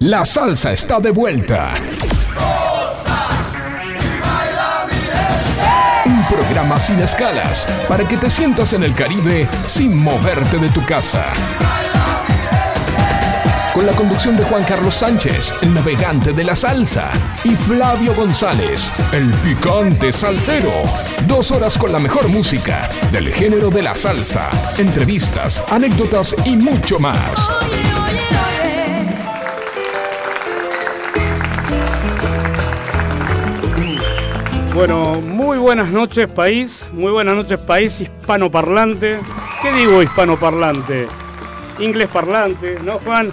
La salsa está de vuelta. Un programa sin escalas para que te sientas en el Caribe sin moverte de tu casa. Con la conducción de Juan Carlos Sánchez, el navegante de la salsa, y Flavio González, el picante salsero. Dos horas con la mejor música del género de la salsa, entrevistas, anécdotas y mucho más. Bueno, muy buenas noches país, muy buenas noches país hispanoparlante. ¿Qué digo hispanoparlante? Inglés parlante, ¿no Juan?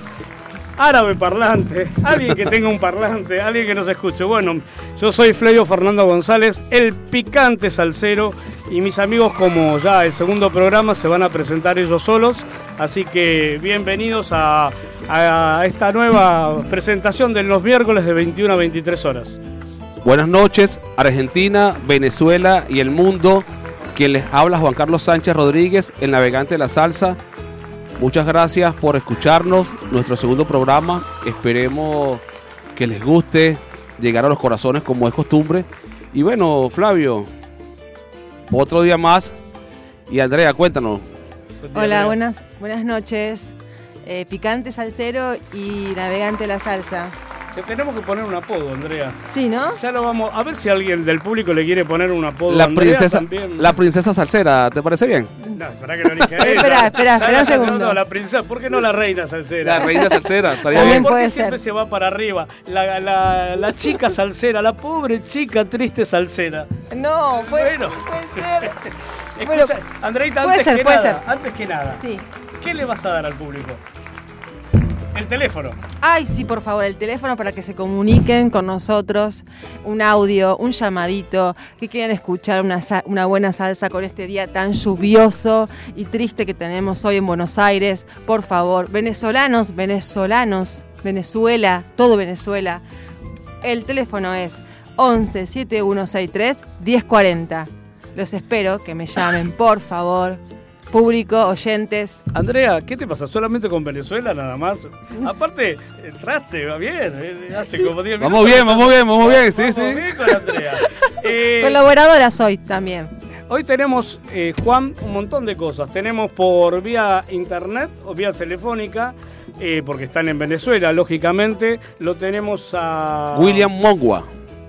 Árabe parlante, alguien que tenga un parlante, alguien que nos escuche. Bueno, yo soy Flavio Fernando González, el picante salsero, y mis amigos como ya el segundo programa se van a presentar ellos solos, así que bienvenidos a, a esta nueva presentación de los miércoles de 21 a 23 horas. Buenas noches, Argentina, Venezuela y el mundo. Quien les habla Juan Carlos Sánchez Rodríguez, el navegante de la salsa. Muchas gracias por escucharnos, nuestro segundo programa. Esperemos que les guste, llegar a los corazones como es costumbre. Y bueno, Flavio, otro día más. Y Andrea, cuéntanos. Hola, buenas, buenas noches. Eh, picante salsero y navegante de la salsa. Te tenemos que poner un apodo, Andrea. Sí, ¿no? Ya lo vamos. A ver si alguien del público le quiere poner un apodo. La Andrea princesa, también. la princesa salsera, ¿te parece bien? No, espera que lo elige Espera, espera, espera, un segundo. No, la princesa. ¿Por qué no la reina salsera? La reina salsera, estaría bien. ¿Por qué puede siempre ser. se va para arriba? La, la, la chica salsera, la pobre chica triste salsera. No, puede, Bueno. puede ser. Escucha, Bueno, Andreita, puede antes ser, que puede nada, ser. antes que nada, Sí. ¿qué le vas a dar al público? El teléfono. Ay, sí, por favor, el teléfono para que se comuniquen con nosotros, un audio, un llamadito, que quieran escuchar una, buena salsa con este día tan lluvioso y triste que tenemos hoy en Buenos Aires. Por favor, venezolanos, venezolanos, Venezuela, todo Venezuela. El teléfono es 11 7163 1040. Los espero que me llamen, por favor. Público, oyentes, Andrea, ¿qué te pasa? ¿Solamente con Venezuela nada más? Aparte, entraste, va bien. eh, Hace como 10 minutos. Vamos bien, vamos bien, vamos bien, sí, Vamos sí. bien con Andrea. Eh, colaboradora soy también. Hoy tenemos, eh, Juan, un montón de cosas. Tenemos por vía internet o vía telefónica, eh, porque están en Venezuela, lógicamente. Lo tenemos a... William Mongua.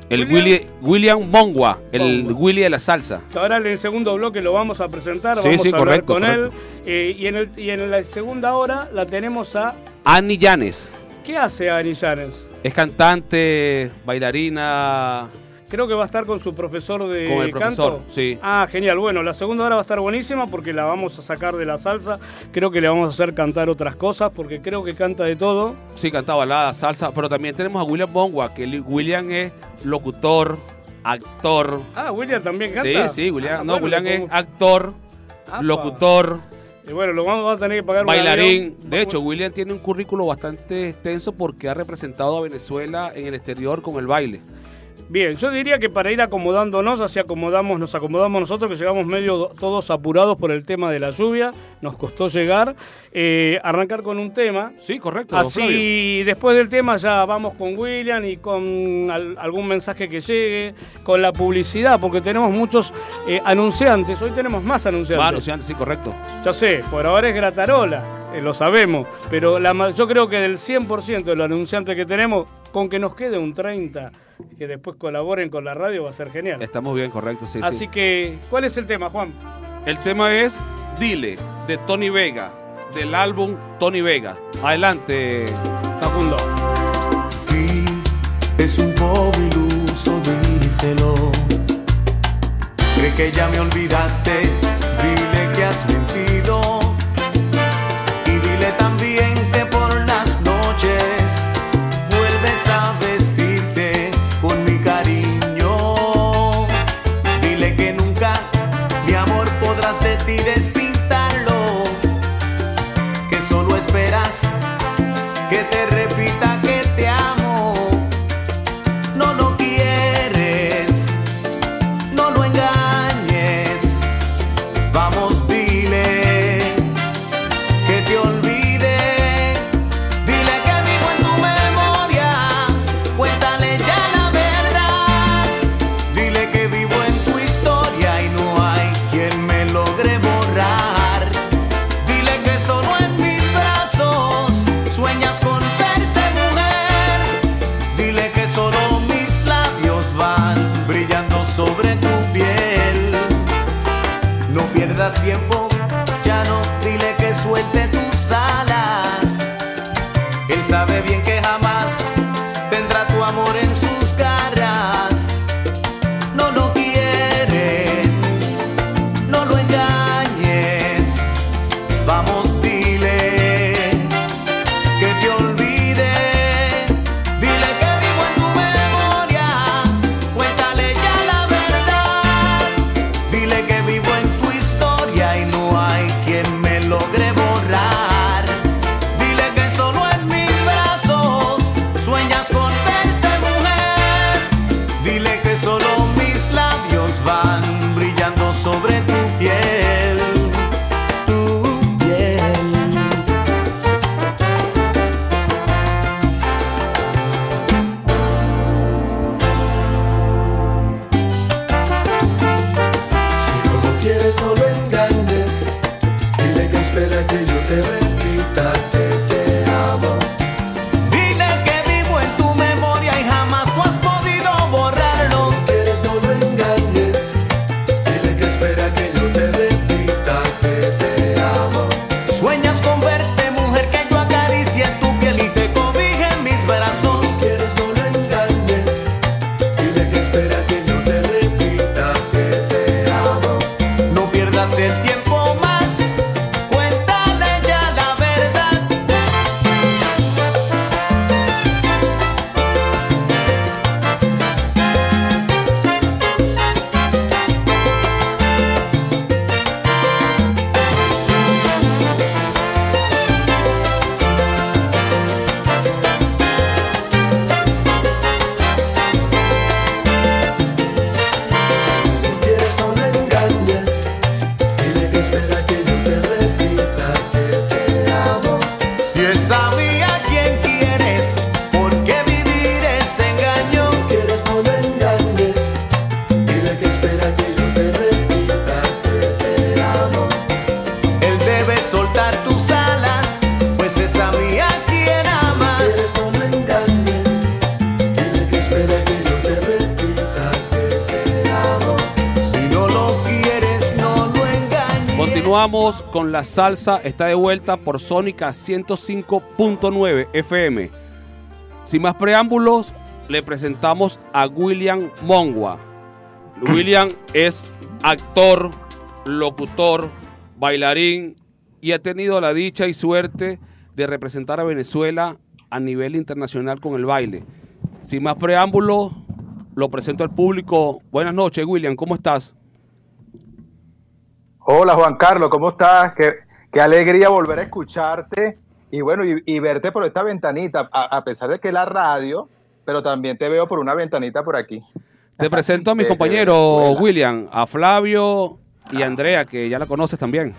El William- Willy, William Mongua, el Mongua. Willy de la salsa. Ahora en el segundo bloque lo vamos a presentar, Sí, vamos sí, a hablar con correcto. él. Eh, y, en el- y en la segunda hora la tenemos a... Annie Llanes. ¿Qué hace Ani Llanes? Es cantante, bailarina. Creo que va a estar con su profesor de Con el profesor, canto. sí. Ah, genial. Bueno, la segunda hora va a estar buenísima porque la vamos a sacar de la salsa. Creo que le vamos a hacer cantar otras cosas porque creo que canta de todo. Sí, canta balada, salsa. Pero también tenemos a William Mongua, que William es locutor, actor. Ah, William también Sí, canta. sí, William. Ah, no, bueno, William es actor, Apa. locutor, Y bueno, lo vamos a tener que pagar bailarín. De hecho, William tiene un currículo bastante extenso porque ha representado a Venezuela en el exterior con el baile. Bien, yo diría que para ir acomodándonos, así acomodamos, nos acomodamos nosotros, que llegamos medio do- todos apurados por el tema de la lluvia, nos costó llegar, eh, arrancar con un tema. Sí, correcto. Así, después del tema ya vamos con William y con al- algún mensaje que llegue, con la publicidad, porque tenemos muchos eh, anunciantes. Hoy tenemos más anunciantes. Ah, anunciante, sí, correcto. Ya sé, por ahora es Gratarola, eh, lo sabemos, pero la, yo creo que del 100% de los anunciantes que tenemos, con que nos quede un 30, que después colaboren con la radio, va a ser genial. Estamos bien, correcto, sí, Así sí. que, ¿cuál es el tema, Juan? El tema es Dile, de Tony Vega, del álbum Tony Vega. Adelante, Facundo. Sí, es un poco iluso, díselo. Cree que ya me olvidaste, dile que has mentido. Con la salsa, está de vuelta por Sónica 105.9 FM. Sin más preámbulos, le presentamos a William Mongua. William es actor, locutor, bailarín y ha tenido la dicha y suerte de representar a Venezuela a nivel internacional con el baile. Sin más preámbulos, lo presento al público. Buenas noches, William, ¿cómo estás? Hola Juan Carlos, ¿cómo estás? Qué, qué alegría volver a escucharte y bueno, y, y verte por esta ventanita, a, a pesar de que es la radio, pero también te veo por una ventanita por aquí. Te presento a mis compañeros. William, a Flavio y a Andrea, que ya la conoces también.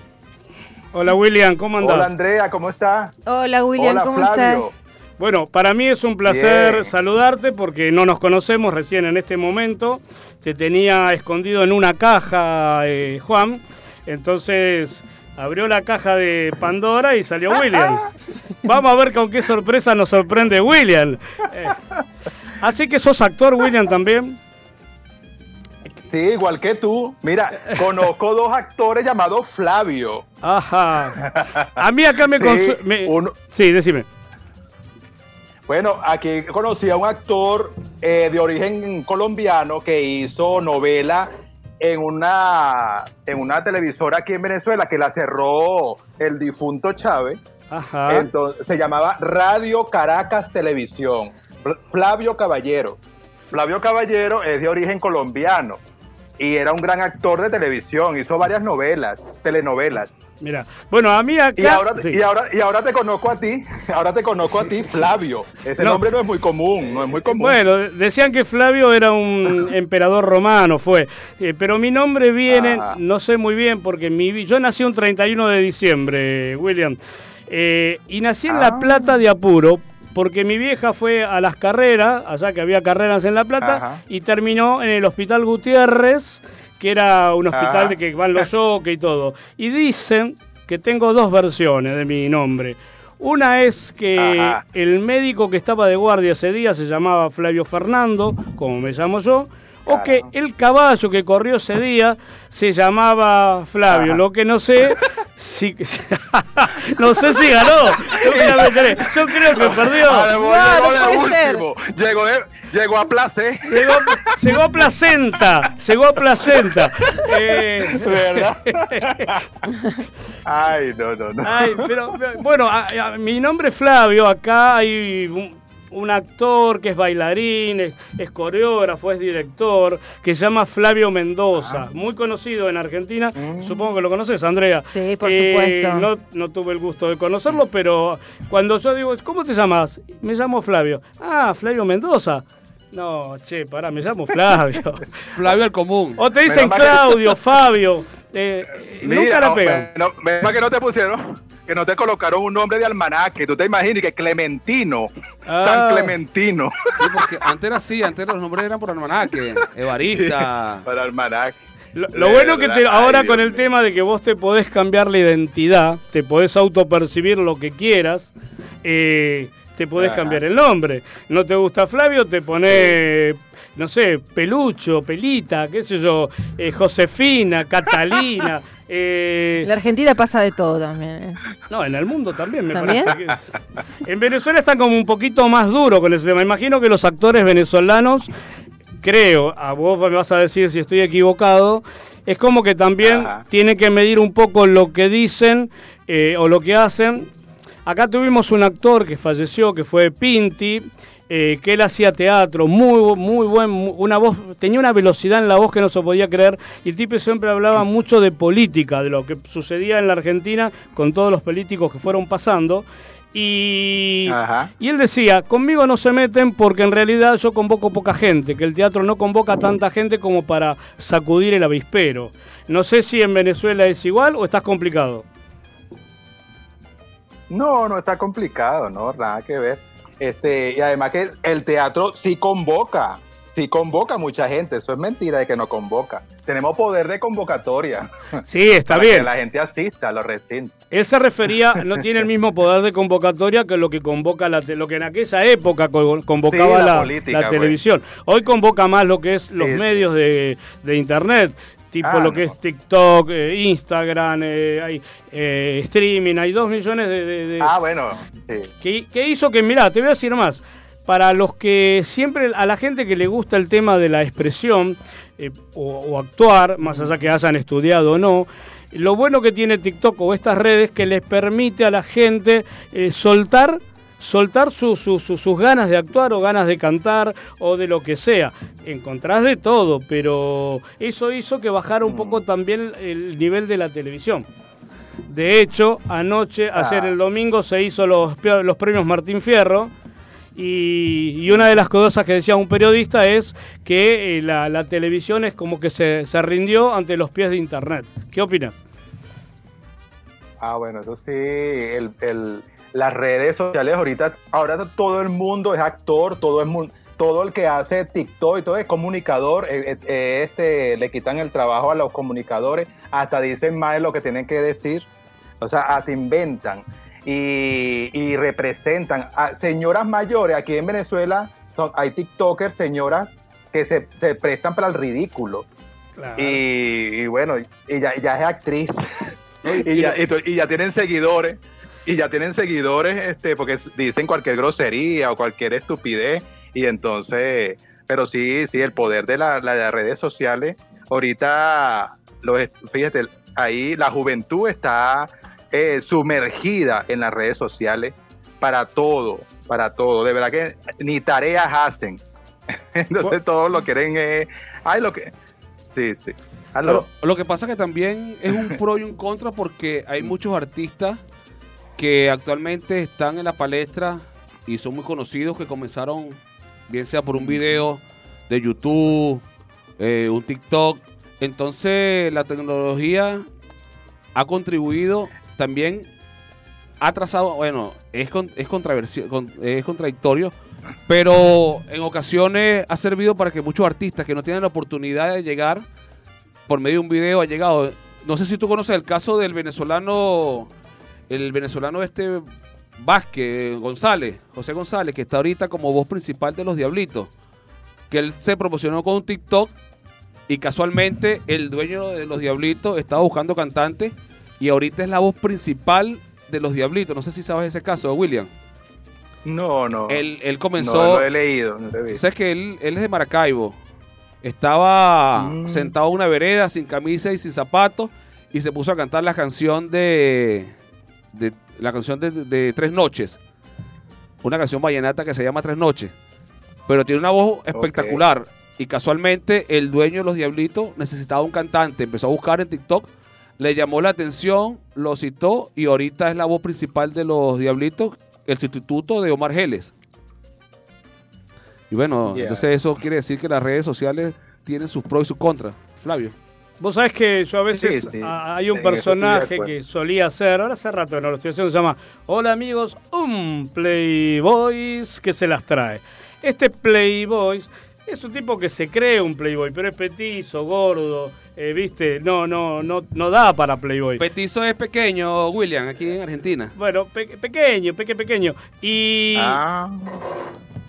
Hola William, ¿cómo andás? Hola Andrea, ¿cómo estás? Hola William, Hola ¿cómo Flavio. estás? Bueno, para mí es un placer Bien. saludarte porque no nos conocemos recién en este momento. Se tenía escondido en una caja eh, Juan. Entonces abrió la caja de Pandora y salió Williams. Vamos a ver con qué sorpresa nos sorprende William. Eh, así que sos actor, William, también. Sí, igual que tú. Mira, conozco dos actores llamados Flavio. Ajá. A mí acá me... Sí, me- uno- sí, decime. Bueno, aquí conocí a un actor eh, de origen colombiano que hizo novela en una, en una televisora aquí en Venezuela que la cerró el difunto Chávez. Ajá. Entonces, se llamaba Radio Caracas Televisión. Fl- Flavio Caballero. Flavio Caballero es de origen colombiano y era un gran actor de televisión. Hizo varias novelas, telenovelas. Mira, bueno, a mí acá... Y ahora, sí. y ahora, y ahora te conozco a ti. Ahora te conozco a ti, Flavio. Ese No. nombre no es muy común, no es muy común. Bueno, decían que Flavio era un emperador romano, fue. Eh, pero mi nombre viene, Ah. no sé muy bien, porque mi, yo nací un 31 de diciembre, William. Eh, y nací en La Ah. Plata de Apuro, porque mi vieja fue a las carreras, allá que había carreras en La Plata, Ajá. y terminó en el Hospital Gutiérrez, que era un hospital Ajá. de que van los yoques y todo. Y dicen que tengo dos versiones de mi nombre. Una es que Ajá. el médico que estaba de guardia ese día se llamaba Flavio Fernando, como me llamo yo, o que el caballo que corrió ese día se llamaba Flavio. Ajá. Lo que no sé Sí, que- no sé si ganó. Yo creo que perdió. Ah, llegó No, no de puede ser. último. Llegó, de- llegó a placer. Llegó, llegó a placenta. Llegó a placenta. Eh, ¿Verdad? Ay, no, no, no. Ay, pero pero, bueno, a- a- mi nombre es Flavio. Acá hay un, un actor que es bailarín, es, es coreógrafo, es director, que se llama Flavio Mendoza. Muy conocido en Argentina. Supongo que lo conoces, Andrea. Sí, por Eh, supuesto. No, no tuve el gusto de conocerlo, pero cuando yo digo, ¿cómo te llamas? Me llamo Flavio. Ah, Flavio Mendoza. No, che, pará, me llamo Flavio. Flavio el común. O te dicen Claudio, Fabio. eh, nunca la no, pegan. menos mal que no te pusieron, que no te colocaron un nombre de almanaque. Tú te imaginas que Clementino, Ah. San Clementino, Sí, porque antes era así, antes los nombres eran por almanaque. Evarista. para almanaque. Lo, lo bueno que te- ahora con el tema de que vos te podés cambiar la identidad, te podés autopercibir lo que quieras, eh, te podés Ajá. cambiar el nombre. No te gusta Flavio, te pones, no sé, Pelucho, Pelita, qué sé yo, eh, Josefina, Catalina. eh, En la Argentina pasa de todo también. ¿eh? no, en el mundo también me ¿También? parece que. En Venezuela están como un poquito más duro con ese tema. Imagino que los actores venezolanos, creo, a vos me vas a decir si estoy equivocado, es como que también Ajá. tienen que medir un poco lo que dicen eh, o lo que hacen. Acá tuvimos un actor que falleció, que fue Pinti, eh, que él hacía teatro, muy, muy buen, una voz, tenía una velocidad en la voz que no se podía creer, y el tipo siempre hablaba mucho de política, de lo que sucedía en la Argentina con todos los políticos que fueron pasando. Y, Ajá. y él decía, conmigo no se meten porque en realidad yo convoco poca gente, que el teatro no convoca tanta gente como para sacudir el avispero. No sé si en Venezuela es igual o estás complicado. No, no está complicado, no, nada que ver. Este, y además que el teatro sí convoca, sí convoca mucha gente, eso es mentira de que no convoca. Tenemos poder de convocatoria. Sí, está para bien. que la gente asista a los recintos. Él se refería, no tiene el mismo poder de convocatoria que lo que convoca la lo que en aquella época co- convocaba Sí, la la, política, la güey. televisión. Hoy convoca más lo que es los Sí. medios de, de internet, tipo Ah, lo que es TikTok, eh, Instagram, eh, hay eh, streaming, hay dos millones de, de- de- Ah, bueno, sí. que, que hizo que, mirá, te voy a decir más, para los que siempre, a la gente que le gusta el tema de la expresión o, o actuar, más allá que hayan estudiado o no, lo bueno que tiene TikTok o estas redes que les permite a la gente soltar soltar su- su- su- sus ganas de actuar o ganas de cantar o de lo que sea. Encontrás de todo, pero eso hizo que bajara un poco también el nivel de la televisión. De hecho, anoche, ayer Ah. el domingo, se hizo los, los premios Martín Fierro. Y, y una de las cosas que decía un periodista es que eh, la, la televisión es como que se, se rindió ante los pies de Internet. ¿Qué opinas? Ah, bueno, eso sí, el, el- las redes sociales ahorita, ahora todo el mundo es actor, todo el mundo, todo el que hace TikTok y todo es comunicador, eh, eh, eh, este, le quitan el trabajo a los comunicadores, hasta dicen más de lo que tienen que decir, o sea, hasta inventan y, y representan a señoras mayores, aquí en Venezuela son, hay TikTokers, señoras que se, se prestan para el ridículo. Y, y bueno, y ya, ya es actriz. y, ya, y ya tienen seguidores. Y ya tienen seguidores, este, porque dicen cualquier grosería o cualquier estupidez. Y entonces, pero sí, sí, el poder de, la, la- de las redes sociales. Ahorita, los, fíjate, ahí la juventud está eh, sumergida en las redes sociales para todo, para todo. De verdad que ni tareas hacen. Entonces todos lo quieren, eh, ay, lo que, sí, sí. Pero lo que pasa que también es un pro y un contra porque hay muchos artistas que actualmente están en la palestra y son muy conocidos que comenzaron bien sea por un video de YouTube, eh, un TikTok. Entonces la tecnología ha contribuido también, ha trazado, bueno, es, con- es, con- es contradictorio, pero en ocasiones ha servido para que muchos artistas que no tienen la oportunidad de llegar por medio de un video ha llegado. No sé si tú conoces el caso del venezolano, el venezolano este Vázquez González, José González, que está ahorita como voz principal de los Diablitos, que él se promocionó con un TikTok y casualmente el dueño de los Diablitos estaba buscando cantantes y ahorita es la voz principal de los Diablitos. No sé si sabes ese caso, William. No, no. Él, él no comenzó... lo he leído. No lo he visto. Sabes que él, él es de Maracaibo. Estaba Mm. sentado en una vereda sin camisa y sin zapatos y se puso a cantar la canción de, de- la canción de, de Tres Noches. Una canción vallenata que se llama Tres Noches. Pero tiene una voz espectacular. Y casualmente el dueño de los Diablitos necesitaba un cantante. Empezó a buscar en TikTok, le llamó la atención, lo citó y ahorita es la voz principal de los Diablitos, el sustituto de Omar Geles. Y bueno, entonces eso quiere decir que las redes sociales tienen sus pros y sus contras. Flavio. Vos sabés que yo a veces Sí, sí. a- hay un En personaje que solía hacer, ahora hace rato no lo estoy haciendo, se llama Hola amigos, un Playboys que se las trae. Este Playboys es un tipo que se cree un Playboy, pero es petizo, gordo, eh, viste, no, no, no, no da para Playboy. Petizo es pequeño, William, aquí en Argentina. bueno, pe- pequeño, peque, pequeño. Y, Ah,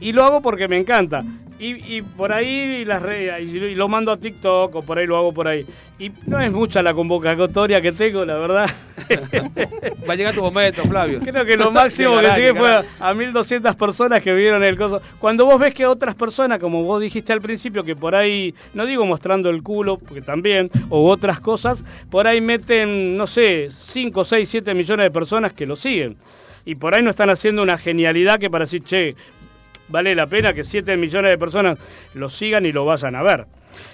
y lo hago porque me encanta. Y, y por ahí las redes, y lo mando a TikTok o por ahí lo hago por ahí. Y no es mucha la convocatoria que tengo, la verdad. Va a llegar tu momento, Flavio. Creo que lo máximo que Llegará, llegué fue llegará. a, a 1200 personas que vieron el coso. Cuando vos ves que otras personas, como vos dijiste al principio, que por ahí, no digo mostrando el culo, porque también, o otras cosas, por ahí meten, no sé, 5, 6, 7 millones de personas que lo siguen. Y por ahí no están haciendo una genialidad que para decir, che, vale la pena que 7 millones de personas lo sigan y lo vayan a ver.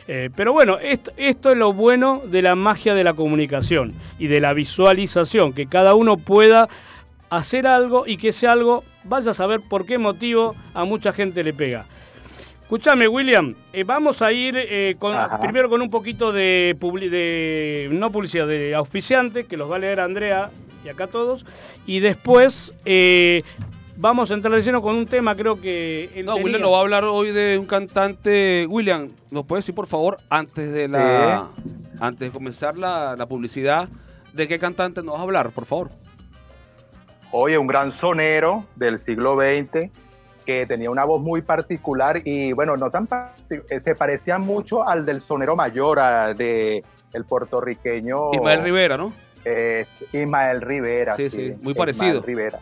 Eh, pero bueno, esto, esto es lo bueno de la magia de la comunicación y de la visualización, que cada uno pueda hacer algo y que ese algo vaya a saber por qué motivo a mucha gente le pega. Escúchame, William, eh, vamos a ir eh, con- primero con un poquito de, publi- de, no publicidad, de auspiciante, que los va a leer Andrea y acá todos, y después eh, vamos a entrar de lleno con un tema, creo que... él No, tenía. William nos va a hablar hoy de un cantante. William, ¿nos puedes decir, por favor, antes de la antes de comenzar la, la publicidad, de qué cantante nos vas a hablar, por favor? Oye, un gran sonero del siglo XX que tenía una voz muy particular y bueno, no tan eh, se parecía mucho al del sonero mayor, a- de el puertorriqueño Ismael Rivera, ¿no? eh, Ismael Rivera. Sí, sí, muy Ismael parecido. Rivera.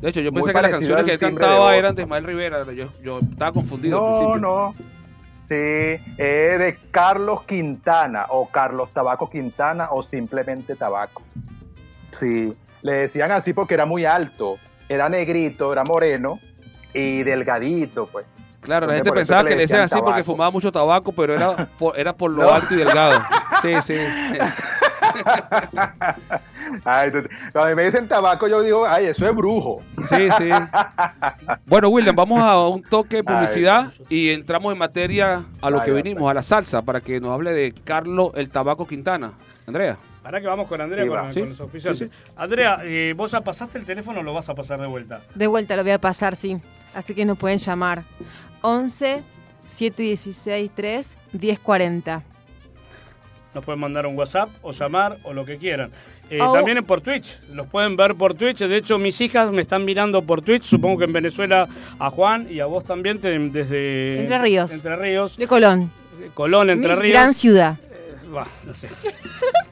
De hecho, yo pensé que las canciones que al él cantaba eran de Ismael Rivera. Yo, yo estaba confundido al No, principio. no. Sí, es de Carlos Quintana o Carlos Tabaco Quintana o simplemente Tabaco. Sí, le decían así porque era muy alto, era negrito, era moreno y delgadito, pues. Claro, la gente pensaba que le decían así porque fumaba mucho tabaco, pero era por, era por lo No. alto y delgado. Sí, sí. Ay, cuando me dicen tabaco, yo digo, ay, eso es brujo. Sí, sí. Bueno, William, vamos a un toque de publicidad Ay. y entramos en materia a lo Ay, que ay, vinimos, a la salsa, para que nos hable de Carlos el Tabaco Quintana. Andrea. Ahora que vamos con Andrea, Sí, con, los sí, Andrea, eh, ¿vos ya pasaste el teléfono o lo vas a pasar de vuelta? De vuelta lo voy a pasar, sí. Así que nos pueden llamar. 11 716 3 1040. Nos pueden mandar un WhatsApp o llamar o lo que quieran. Eh, Oh. También por Twitch, los pueden ver por Twitch. De hecho, mis hijas me están mirando por Twitch. Supongo que en Venezuela a Juan y a vos también te- desde Entre Ríos. Entre Ríos, De Colón. Colón, Entre Mi Ríos. gran ciudad. Eh, bah, no sé.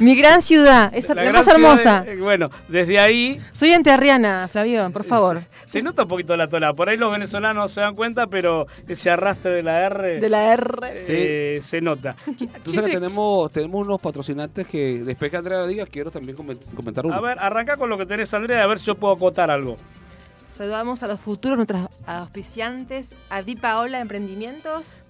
Mi gran ciudad. Es la, más hermosa. de- eh, bueno, desde ahí Soy enterriana, Flavio, por favor. se nota un poquito la tola. Por ahí los venezolanos se dan cuenta, pero ese arrastre de la R De la R. eh, se nota. Tú sabes que tenemos, tenemos unos patrocinantes que después que Andrea diga, quiero también comen- comentar uno. A ver, arranca con lo que tenés, Andrea, a ver si yo puedo acotar algo. Saludamos a los futuros, nuestros auspiciantes, a Di Paola Emprendimientos.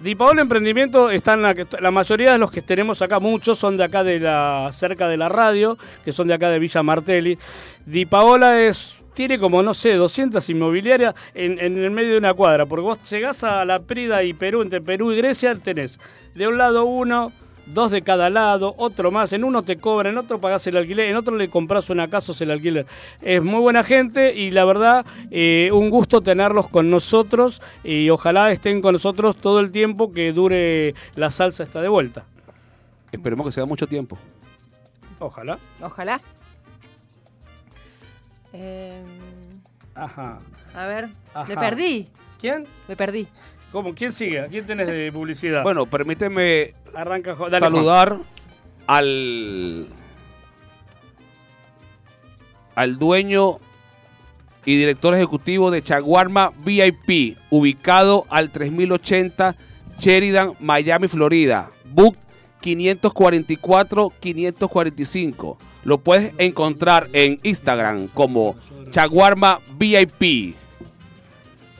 Di Paola Emprendimiento están la, la mayoría de los que tenemos acá, muchos son de acá de la cerca de la radio, que son de acá de Villa Martelli. Di Paola es tiene como no sé 200 inmobiliarias en, en el medio de una cuadra, porque vos llegás a la Prida y Perú, entre Perú y Grecia tenés de un lado uno, dos de cada lado, otro más, en uno te cobran, en otro pagás el alquiler, en otro le compras una casa o el alquiler. Es muy buena gente y la verdad, eh, un gusto tenerlos con nosotros y ojalá estén con nosotros todo el tiempo que dure la salsa esta de vuelta. Esperemos que sea mucho tiempo. Ojalá. Ojalá. Eh, Ajá. a ver, Ajá. me perdí. ¿Quién? Me perdí. ¿Cómo? ¿Quién sigue? Quién tenés de publicidad? Bueno, permíteme saludar al al dueño y director ejecutivo de Chaguarma VIP, ubicado al 3080 Sheridan, Miami, Florida. Book 544-545. Lo puedes encontrar en Instagram como Chaguarma VIP.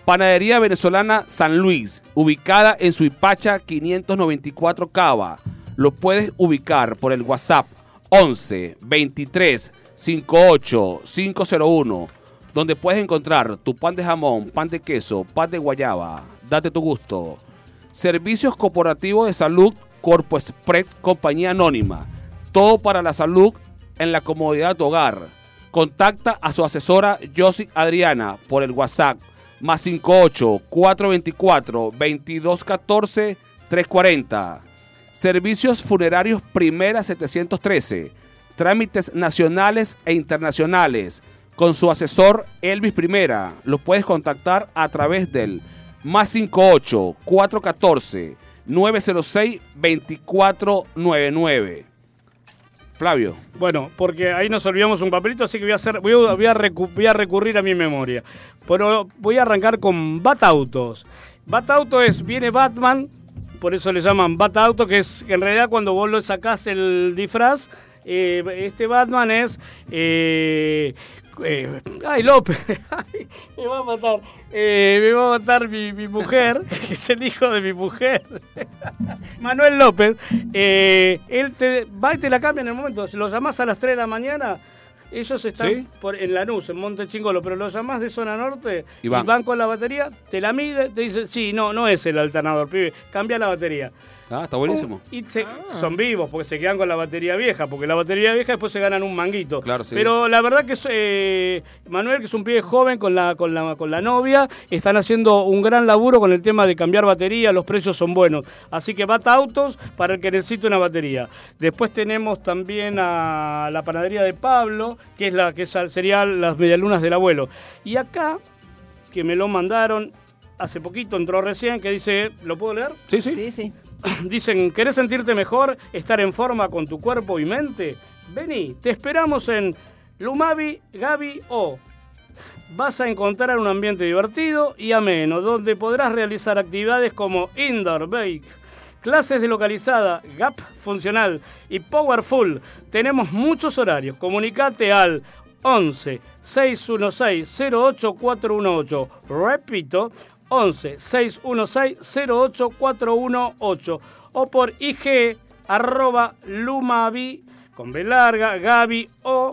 Panadería Venezolana San Luis, ubicada en Suipacha 594 Cava. Lo puedes ubicar por el WhatsApp 11 23 58 501, donde puedes encontrar tu pan de jamón, pan de queso, pan de guayaba. Date tu gusto. Servicios Corporativos de Salud Corpo Express Compañía Anónima. Todo para la salud en la comodidad de tu hogar. Contacta a su asesora Josie Adriana por el WhatsApp más 58 424 2214 340. Servicios funerarios Primera 713. Trámites nacionales e internacionales. Con su asesor Elvis Primera. Lo puedes contactar a través del más 58 414 906 2499. Flavio. Bueno, porque ahí nos olvidamos un papelito, así que voy a, hacer, voy a, voy recurrir a mi memoria. Pero voy a arrancar con Bat Autos. Bat Auto es, viene Batman, por eso le llaman Bat Auto, que es que en realidad cuando vos lo sacás el disfraz, eh, este Batman es... eh, eh, ay, López, me va a matar, eh, me va a matar mi, mi mujer, es el hijo de mi mujer. Manuel López, eh, él te va y te la cambia en el momento. Si lo llamás a las 3 de la mañana, ellos están ¿Sí? por, en Lanús, en Monte Chingolo, pero lo llamás de zona norte Y y van. van. con la batería, te la mide, te dice, sí, no, no es el alternador, pibe, cambia la batería. Ah, está buenísimo. Y se- son vivos porque se quedan con la batería vieja, porque la batería vieja después se ganan un manguito. Claro, sí. Pero la verdad que es, eh, Manuel, que es un pibe joven con la, con, la, con la novia, están haciendo un gran laburo con el tema de cambiar batería, los precios son buenos. Así que Bata Autos para el que necesite una batería. Después tenemos también a la panadería de Pablo, que es la que es- sería las medialunas del abuelo. Y acá, que me lo mandaron hace poquito, entró recién, que dice, ¿lo puedo leer? Sí, sí. Sí, sí. Dicen, ¿querés sentirte mejor, estar en forma con tu cuerpo y mente? Vení, te esperamos en Lumavi Gabi O. Vas a encontrar un ambiente divertido y ameno, donde podrás realizar actividades como Indoor Bake, clases de localizada, Gap funcional y Powerful. Tenemos muchos horarios. Comunicate al 11 616 08418. Repito, 11 616 08418 o por IG arroba lumavi con B larga, Gaby o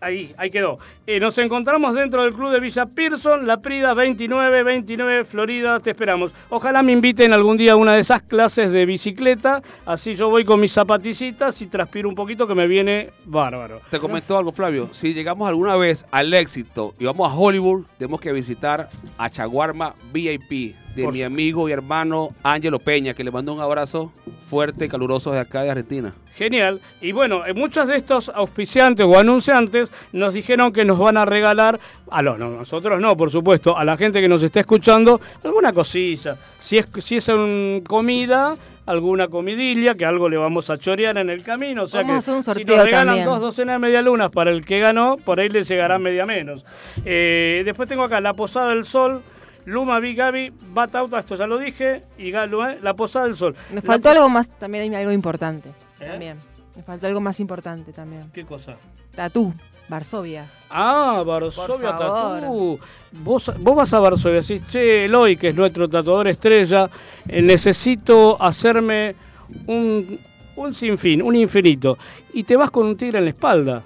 Ahí, ahí quedó. Eh, nos encontramos dentro del club de Villa Pearson, La Prida 2929, Florida, te esperamos. Ojalá me inviten algún día a una de esas clases de bicicleta, así yo voy con mis zapaticitas y transpiro un poquito que me viene bárbaro. Te comentó algo, Flavio. Si llegamos alguna vez al éxito y vamos a Hollywood, tenemos que visitar a Chaguarma VIP de Por mi amigo y hermano Ángelo Peña, que le mando un abrazo fuerte y caluroso de acá de Argentina. Genial. Y bueno, eh, muchos de estos auspiciantes o anunciantes nos dijeron que nos van a regalar, a los, no, nosotros no, por supuesto, a la gente que nos está escuchando, alguna cosilla. Si es, si es en comida, alguna comidilla, que algo le vamos a chorear en el camino. O sea Vamos a que hacer un si nos regalan también. dos docenas de medialunas para el que ganó, por ahí le llegará media menos. Eh, después tengo acá la Posada del Sol. Luma, Big Gaby, Batauta, esto ya lo dije, y Galo, ¿eh? La Posada del Sol. Me faltó algo más, también hay algo importante. ¿Eh? También. Me faltó algo más importante también. ¿Qué cosa? Tatú, Varsovia. Ah, Varsovia. Tatú. Vos, vos vas a Varsovia, decís, che, Eloy, que es nuestro tatuador estrella, eh, necesito hacerme un, un sinfín, un infinito. Y te vas con un tigre en la espalda.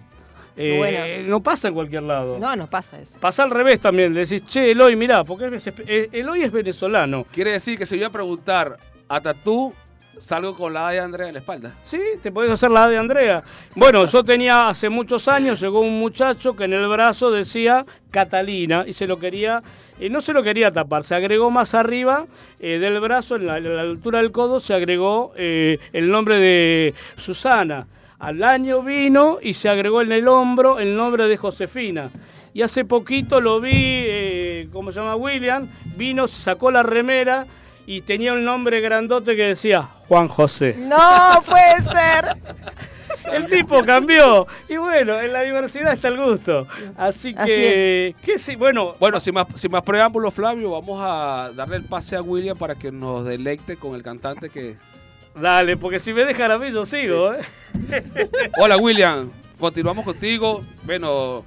Eh, Bueno. No pasa en cualquier lado. No, nos pasa eso. Pasa al revés también, le decís, che, Eloy, mirá, porque es- Eloy es venezolano. Quiere decir que si voy a preguntar a Tatú, salgo con la A de Andrea en la espalda. Sí, te podés hacer la de Andrea. Bueno, yo tenía hace muchos años, llegó un muchacho que en el brazo decía Catalina y se lo quería, eh, no se lo quería tapar, se agregó más arriba eh, del brazo, en la, altura del codo, se agregó eh, el nombre de Susana. Al año vino y se agregó en el hombro el nombre de Josefina. Y hace poquito lo vi, ¿cómo se llama? William, vino, se sacó la remera y tenía un nombre grandote que decía Juan José. No puede ser. El tipo cambió. Y bueno, en la diversidad está el gusto. Así Así que, que sí, bueno, Bueno, sin más, sin más preámbulos, Flavio, vamos a darle el pase a William para que nos deleite con el cantante que... dale, porque si me dejan a mí yo sigo, ¿eh? Hola, William. Continuamos contigo. Bueno,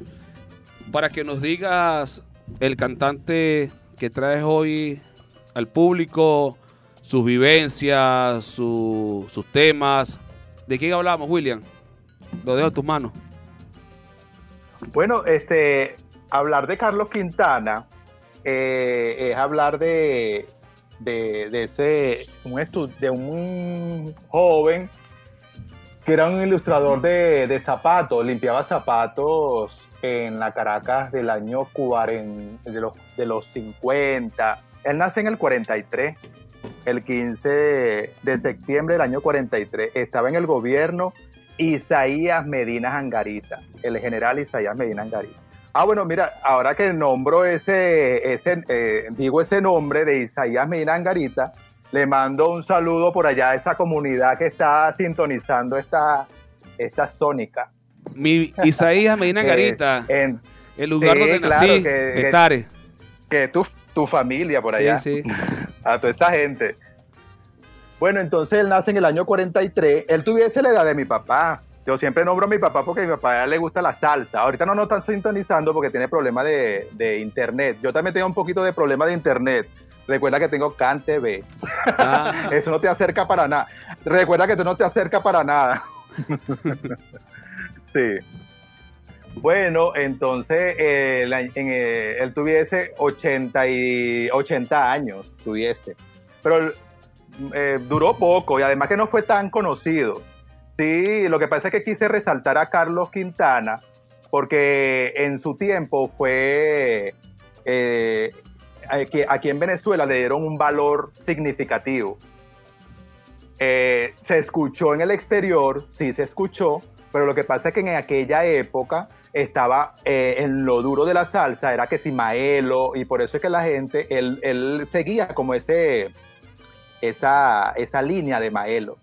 para que nos digas el cantante que traes hoy al público, sus vivencias, su- sus temas. ¿De quién hablamos, William? Lo dejo en tus manos. Bueno, este, hablar de Carlos Quintana eh, es hablar de, de, de ese, un estu- de un joven que era un ilustrador de, de zapatos, limpiaba zapatos en la Caracas del año 40, de los, de los 50. Él nace en el 43, el 15 de septiembre del año 43. Estaba en el gobierno Isaías Medina Angarita, el general Isaías Medina Angarita. Ah, bueno, mira, ahora que nombro ese, ese eh, digo ese nombre de Isaías Medina Angarita, le mando un saludo por allá a esa comunidad que está sintonizando esta, esta sónica. Mi Isaías Medina Eh, Garita, en, el lugar sí, donde claro, nací, que- que- Petare. que tu, tu familia por allá. Sí, sí. a toda esta gente. Bueno, entonces él nace en el año 43. Él tuviese la edad de mi papá. Yo siempre nombro a mi papá porque a mi papá le gusta la salsa. Ahorita no nos están sintonizando porque tiene problemas de, de internet. Yo también tengo un poquito de problema de internet. Recuerda que tengo CanTV. Ah, Eso no te acerca para nada. Recuerda que tú no te acerca para nada. sí. Bueno, entonces eh, eh, él tuviese 80, y, 80 años, tuviese. Pero eh, duró poco y además que no fue tan conocido. Sí, lo que pasa es que quise resaltar a Carlos Quintana porque en su tiempo fue aquí, aquí en Venezuela le dieron un valor significativo. Se escuchó en el exterior, sí se escuchó, pero lo que pasa es que en aquella época estaba eh, en lo duro de la salsa, era que si Maelo, y por eso es que la gente, él, él seguía como ese, esa, esa línea de Maelo.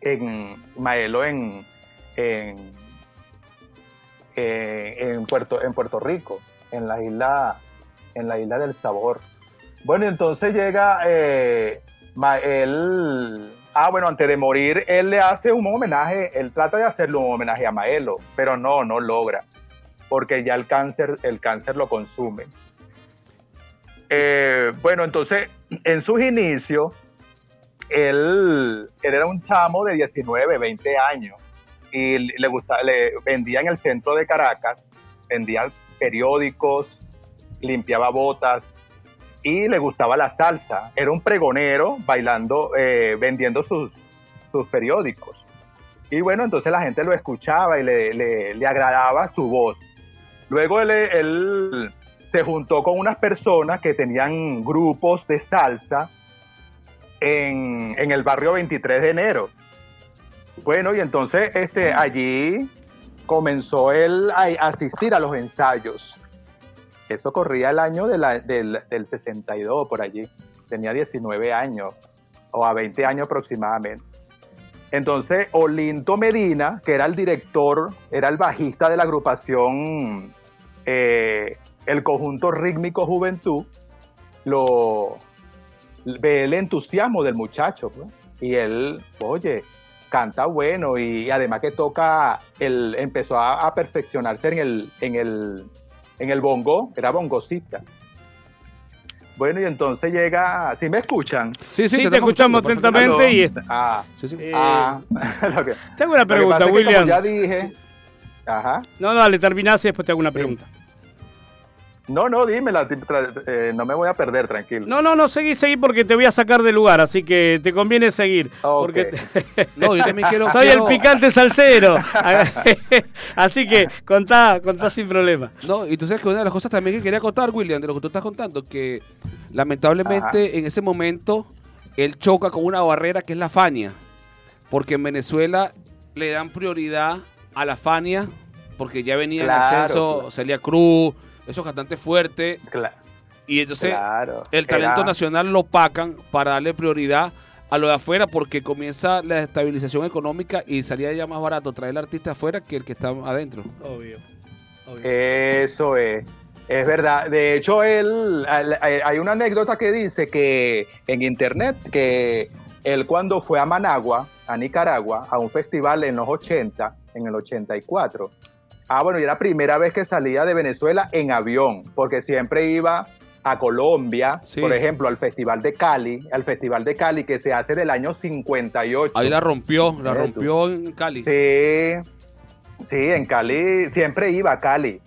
En Maelo en, en, eh, en, Puerto, en Puerto Rico, en la isla, en la isla del sabor. Bueno, entonces llega eh, Ma- él, ah, bueno, antes de morir, él le hace un homenaje, él trata de hacerle un homenaje a Maelo, pero no, no logra, porque ya el cáncer, el cáncer lo consume. Eh, bueno, entonces, en sus inicios, él, era un chamo de 19, 20 años y le gustaba, le vendía en el centro de Caracas, vendía periódicos, limpiaba botas y le gustaba la salsa. Era un pregonero bailando, eh, vendiendo sus, sus periódicos. Y bueno, entonces la gente lo escuchaba y le, le- le agradaba su voz. Luego él, él se juntó con unas personas que tenían grupos de salsa en, en el barrio 23 de enero. Bueno, y entonces este, allí comenzó él a asistir a los ensayos. Eso corría el año del, del 62, por allí. Tenía 19 años, o a 20 años aproximadamente. Entonces, Olinto Medina, que era el director, era el bajista de la agrupación, eh, el conjunto rítmico Juventud, ve el entusiasmo del muchacho. pues. Y él, oye, canta bueno y además que toca, él empezó a, a perfeccionarse en el, en el, en el bongo, era bongocita. Bueno, y entonces llega, ¿sí me escuchan? Sí, te estamos escuchamos atentamente y est- Ah, Sí, sí. eh, ah, lo que- te hago una pregunta, es que William. ya dije, ajá. No, no, dale, terminás y después te hago una pregunta. No, no, dímela, eh, no me voy a perder, tranquilo. No, no, no, seguí, seguí porque te voy a sacar de lugar, así que te conviene seguir. Porque No, yo también quiero. soy quiero- el picante salsero. así que contá, contá sin problema. No, y tú sabes que una de las cosas también que quería contar, William, de lo que tú estás contando, que lamentablemente en ese momento él choca con una barrera que es la Fania. Porque en Venezuela le dan prioridad a la Fania, porque ya venía Claro, en ascenso claro. Celia Cruz, esos cantantes fuertes, Cla- y entonces claro. el talento Era- nacional lo pacan para darle prioridad a lo de afuera porque comienza la estabilización económica y salía ya más barato traer el artista afuera que el que está adentro. Obvio. obvio. Eso es. Es verdad. De hecho, él, al- hay hay una anécdota que dice que en internet que él cuando fue a Managua, a Nicaragua, a un festival en los 80, en el 84. Ah, bueno, y era la primera vez que salía de Venezuela en avión, porque siempre iba a Colombia, Sí. por ejemplo, al Festival de Cali, al Festival de Cali que se hace del año 58. Ahí la rompió, la tú. rompió en Cali. Sí, sí, en Cali siempre iba a Cali.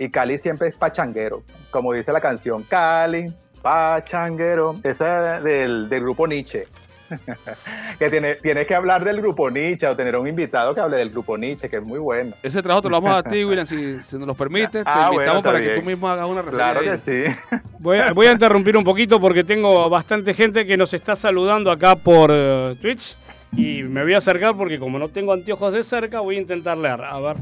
Y Cali siempre es pachanguero, como dice la canción, Cali, pachanguero. Esa es del, del grupo Nietzsche. Que tiene, tienes que hablar del grupo Nietzsche o tener un invitado que hable del grupo Nietzsche, que es muy bueno. Ese trabajo te lo vamos a ti, William, si, si nos lo permites. Te Ah, bueno, invitamos está para que tú mismo hagas una reseña. Claro que sí. Voy a, voy a interrumpir un poquito porque tengo bastante gente que nos está saludando acá por eh, Twitch. Y me voy a acercar porque como no tengo anteojos de cerca, voy a intentar leer. A ver.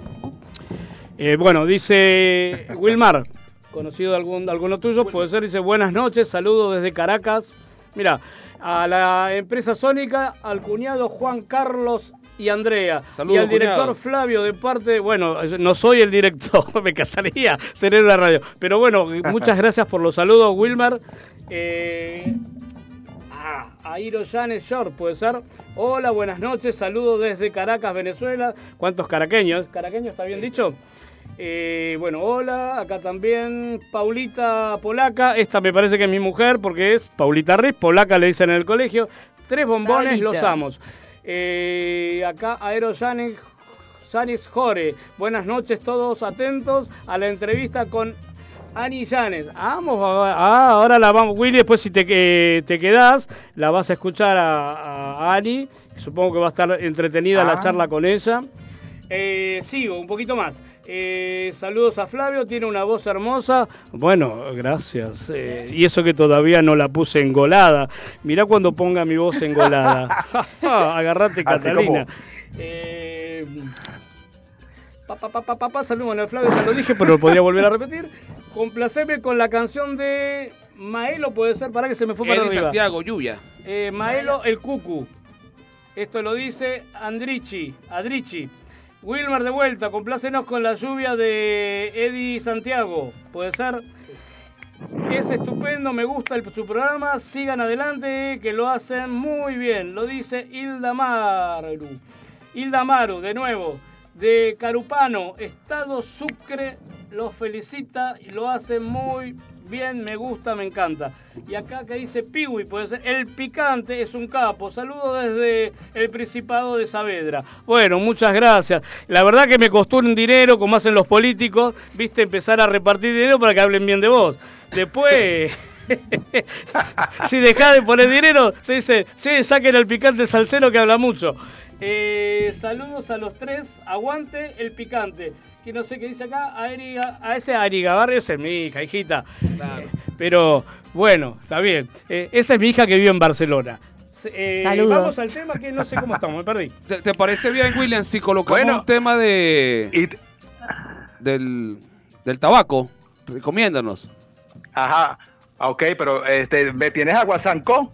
Eh, bueno, dice Wilmar, conocido de algún, de alguno tuyo, puede ser, dice buenas noches, saludos desde Caracas. Mira, a la empresa Sónica, al cuñado Juan Carlos y Andrea. Saludos, y al director cuñado. Flavio de parte, bueno, no soy el director, me encantaría tener una radio. Pero bueno, muchas gracias por los saludos, Wilmar. Eh, Ah, Airo Janes Short, puede ser. Hola, buenas noches, saludos desde Caracas, Venezuela. ¿Cuántos caraqueños? ¿Caraqueño está bien dicho? Eh, bueno, hola, acá también Paulita Polaca. Esta me parece que es mi mujer porque es Paulita Riz, Polaca le dicen en el colegio. Tres bombones, Paulita. los amos. Eh, acá Aero Janes Sanis Jore. Buenas noches, todos atentos a la entrevista con Ani Llanes. Vamos, ah, ahora la vamos, Willy, después si te, te quedás, la vas a escuchar a, a Ani. Supongo que va a estar entretenida la Ah. charla con ella. Eh, sigo, un poquito más. Eh, saludos a Flavio, tiene una voz hermosa. Bueno, gracias. Eh, y eso que todavía no la puse engolada. Mirá cuando ponga mi voz engolada. Agarrate, Así Catalina. como- Eh, Pa, pa, pa, pa, pa, pa, saludos, bueno, Flavio, ya lo dije, pero lo podría volver a repetir. Complaceme con la canción de Maelo, puede ser, para que se me fue para arriba. Santiago, lluvia. Eh, Maelo el Cucu. Esto lo dice Andrichi, Adrichi. Wilmer de vuelta, complácenos con la lluvia de Eddie Santiago. ¿Puede ser? Es estupendo, me gusta su programa. Sigan adelante, que lo hacen muy bien. Lo dice Hilda Maru. Hilda Maru, de nuevo, de Carupano, Estado Sucre. Los felicita y lo hace muy bien, me gusta, me encanta. Y acá que dice Piwi, puede ser el picante, es un capo. Saludos desde el Principado de Saavedra. Bueno, muchas gracias. La verdad que me costó un dinero, como hacen los políticos, viste, empezar a repartir dinero para que hablen bien de vos. Después. si dejás de poner dinero, te dice, che, saquen al picante salsero que habla mucho. Eh, saludos a los tres, aguante el picante. Que no sé qué dice acá, a, a ese Ari Gavarri, esa es mi hija, hijita. Eh, pero bueno, está bien. Eh, esa es mi hija que vive en Barcelona. Eh, Saludos. Vamos al tema que no sé cómo estamos, me perdí. ¿Te, te parece bien, William, si colocamos Bueno. un tema de del, del tabaco? Recomiéndanos. ajá, ok, pero este, ¿me tienes a Guasanco?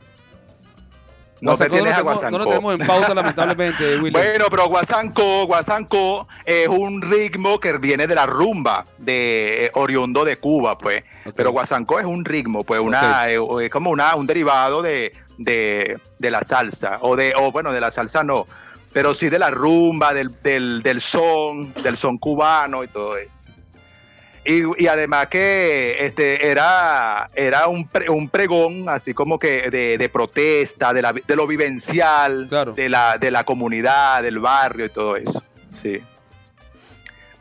No Guasanco no, lo tenemos, no lo tenemos en pauta, lamentablemente. Bueno, pero guasanco, guasanco es un ritmo que viene de la rumba de eh, oriundo de Cuba, pues. Pero guasanco es un ritmo, pues, una eh, es como una un derivado de, de, de la salsa o de o bueno, de la salsa no, pero sí de la rumba, del, del, del son, del son cubano y todo eso. Y, y además que este era, era un, pre- un pregón así como que de, de protesta, de, la, de lo vivencial, Claro. de, la, de la comunidad, del barrio y todo eso. Sí.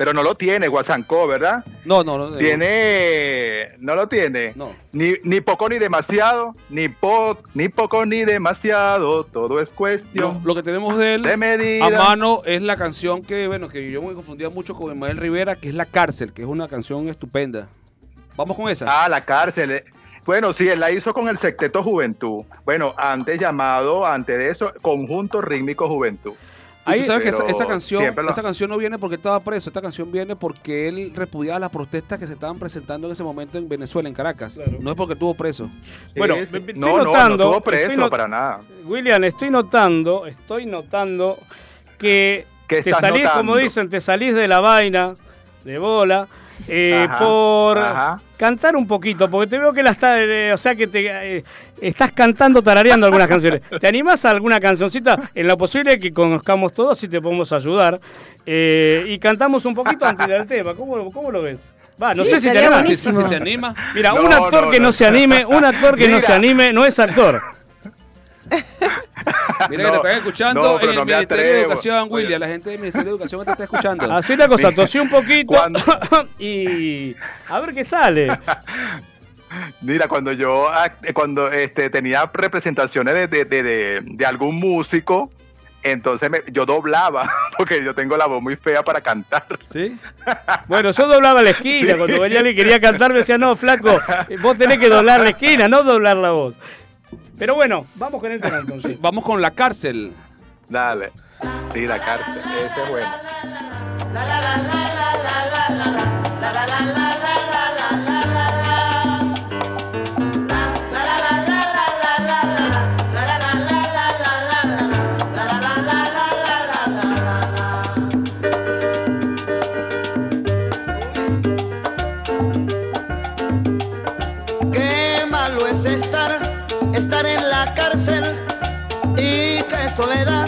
Pero no lo tiene Guasancó, ¿verdad? No, no, no. Tiene, no lo tiene. No. Ni, ni poco ni demasiado, ni, po, ni poco ni demasiado, todo es cuestión lo que tenemos de él de a mano es la canción que, bueno, que yo me confundía mucho con Ismael Rivera, que es La Cárcel, que es una canción estupenda. Vamos con esa. Ah, la cárcel. eh. Bueno, sí, él la hizo con el Secteto Juventud. Bueno, antes llamado, antes de eso, Conjunto Rítmico Juventud. Y Ahí- tú sabes que esa, canción lo- esa canción no viene porque él estaba preso, esta canción viene porque él repudiaba las protestas que se estaban presentando en ese momento en Venezuela, en Caracas. Claro. No es porque estuvo preso. Bueno, Sí, no, estoy no, notando- no estuvo preso estoy not- para nada. William, estoy notando, estoy notando que ¿Qué te salís, notando? como dicen, te salís de la vaina de bola eh, Ajá, por ajá. cantar un poquito, porque te veo que la está, eh, o sea que te eh, estás cantando, tarareando algunas canciones. ¿Te animás a alguna cancioncita? En lo posible que conozcamos todos si te podemos ayudar eh, y cantamos un poquito antes del tema. ¿Cómo, cómo lo ves? Va, no Sí, sé si te animás. Si, si se anima. Mira, No, un actor no, que no, no. se anime, un actor que no se anime no es actor. Mira No, que te están escuchando no, en el no Ministerio de. Educación, Oye. William. La gente del Ministerio de Educación te está escuchando. Así una cosa, tosí un poquito Cuando- y a ver qué sale. Mira, cuando yo cuando este, tenía representaciones de, de, de- de- de algún músico, entonces me- yo doblaba, porque yo tengo la voz muy fea para cantar. ¿Sí? Bueno, yo doblaba la esquina. Cuando venía alguien y quería cantar, me decía, no, flaco, vos tenés que doblar la esquina, no doblar la voz. Pero bueno, vamos con el tema entonces. Vamos con la cárcel. Dale. Sí, la cárcel, ese es bueno. Qué en la cárcel y qué soledad,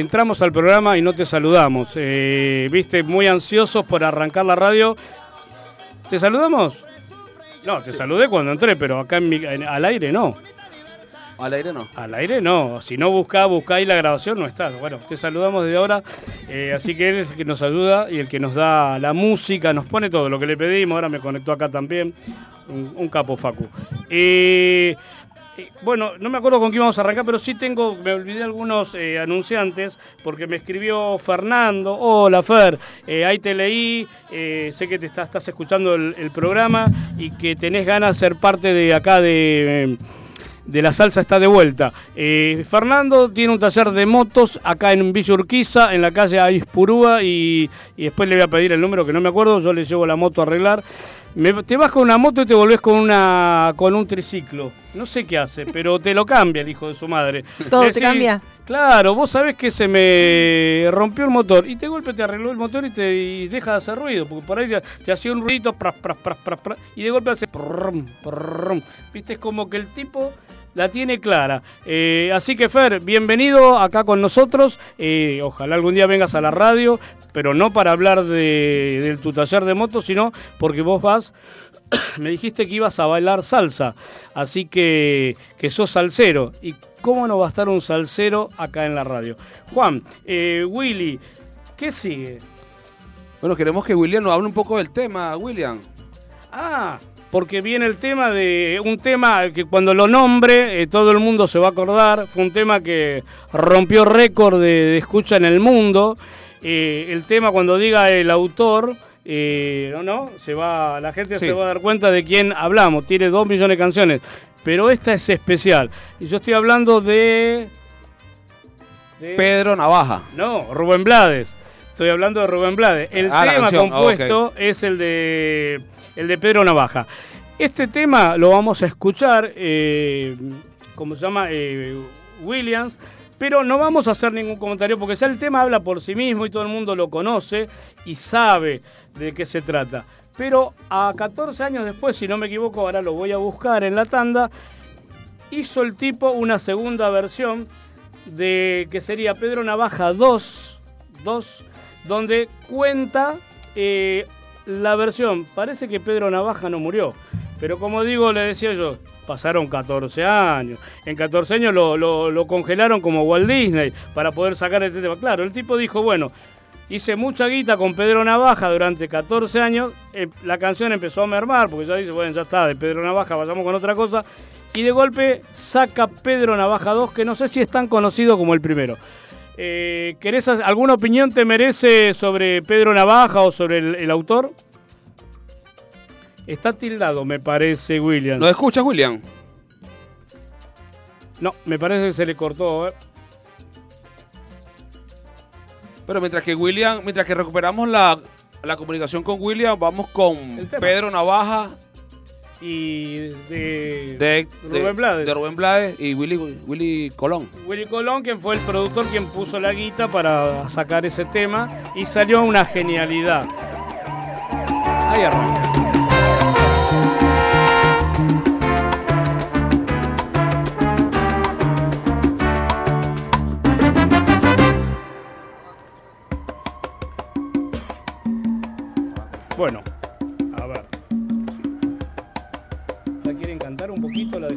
entramos al programa y no te saludamos. Eh, Viste, muy ansiosos por arrancar la radio. ¿Te saludamos? No, te saludé cuando entré, pero acá en mi- en- al aire no. Al aire no. Al aire no. Si no buscá, buscá ahí la grabación, no está. Bueno, te saludamos desde ahora. Eh, así que él es el que nos ayuda y el que nos da la música, nos pone todo lo que le pedimos. Ahora me conectó acá también. Un, un capo, Facu. Eh, bueno, no me acuerdo con quién vamos a arrancar, pero sí tengo, me olvidé algunos eh, anunciantes, porque me escribió Fernando. Hola, Fer. Eh, ahí te leí. eh, sé que te estás, estás escuchando el, programa y que tenés ganas de ser parte de acá de. eh, de la salsa está de vuelta. Eh, Fernando tiene un taller de motos acá en Villa Urquiza, en la calle Aispurúa, y, y después le voy a pedir el número que no me acuerdo, yo le llevo la moto a arreglar. Me- te vas con una moto y te volvés con una con un triciclo. No sé qué hace, pero te lo cambia el hijo de su madre. Todo te cambia. Claro, vos sabés que se me rompió el motor y de golpe te arregló el motor y te y deja de hacer ruido, porque por ahí te, te hacía un ruido pras, pras, pras, y de golpe hace. Viste, es como que el tipo la tiene clara. Eh, así que Fer, bienvenido acá con nosotros. Eh, ojalá algún día vengas a la radio, pero no para hablar de, de tu taller de motos, sino porque vos vas me dijiste que ibas a bailar salsa, así que, que sos salsero. ¿Y cómo no va a estar un salsero acá en la radio? Juan, eh, Willy, ¿qué sigue? Bueno, queremos que William nos hable un poco del tema, William. Ah, porque viene el tema de un tema que cuando lo nombre eh, todo el mundo se va a acordar. Fue un tema que rompió récord de, de escucha en el mundo. Eh, el tema cuando diga el autor, eh, no, no, se va, la gente Sí. se va a dar cuenta de quién hablamos. Tiene dos millones de canciones, pero esta es especial. Y yo estoy hablando de, de- Pedro Navaja. no, Rubén Blades. Estoy hablando de Rubén Blades. El Ah, tema. Ah, compuesto es el de el de Pedro Navaja. Este tema lo vamos a escuchar, eh, como se llama, Eh, Williams, pero no vamos a hacer ningún comentario porque ya el tema habla por sí mismo y todo el mundo lo conoce y sabe de qué se trata. Pero a 14 años después, si no me equivoco, ahora lo voy a buscar en la tanda, hizo el tipo una segunda versión de que sería Pedro Navaja 2, 2 donde cuenta eh, la versión. Parece que Pedro Navaja no murió, pero como digo, le decía yo, pasaron 14 años. En 14 años lo, lo- congelaron como Walt Disney para poder sacar este tema. Claro, el tipo dijo, bueno, hice mucha guita con Pedro Navaja durante 14 años, eh, la canción empezó a mermar, porque ya dice, bueno, ya está, de Pedro Navaja vayamos con otra cosa, y de golpe saca Pedro Navaja 2, que no sé si es tan conocido como el primero. Eh, ¿querés hacer- ¿Alguna opinión te merece sobre Pedro Navaja o sobre el, el autor? Está tildado, me parece, William. ¿Nos escuchas, William? No, me parece que se le cortó. ¿eh? Pero mientras que William, mientras que recuperamos la, la comunicación con William, vamos con. Pedro Navaja Y de, de, Rubén de- Blades. de Rubén Blades y Willy, Willy Colón. Willy Colón, quien fue el productor quien puso la guita para sacar ese tema y salió una genialidad. Ahí arranca. Bueno,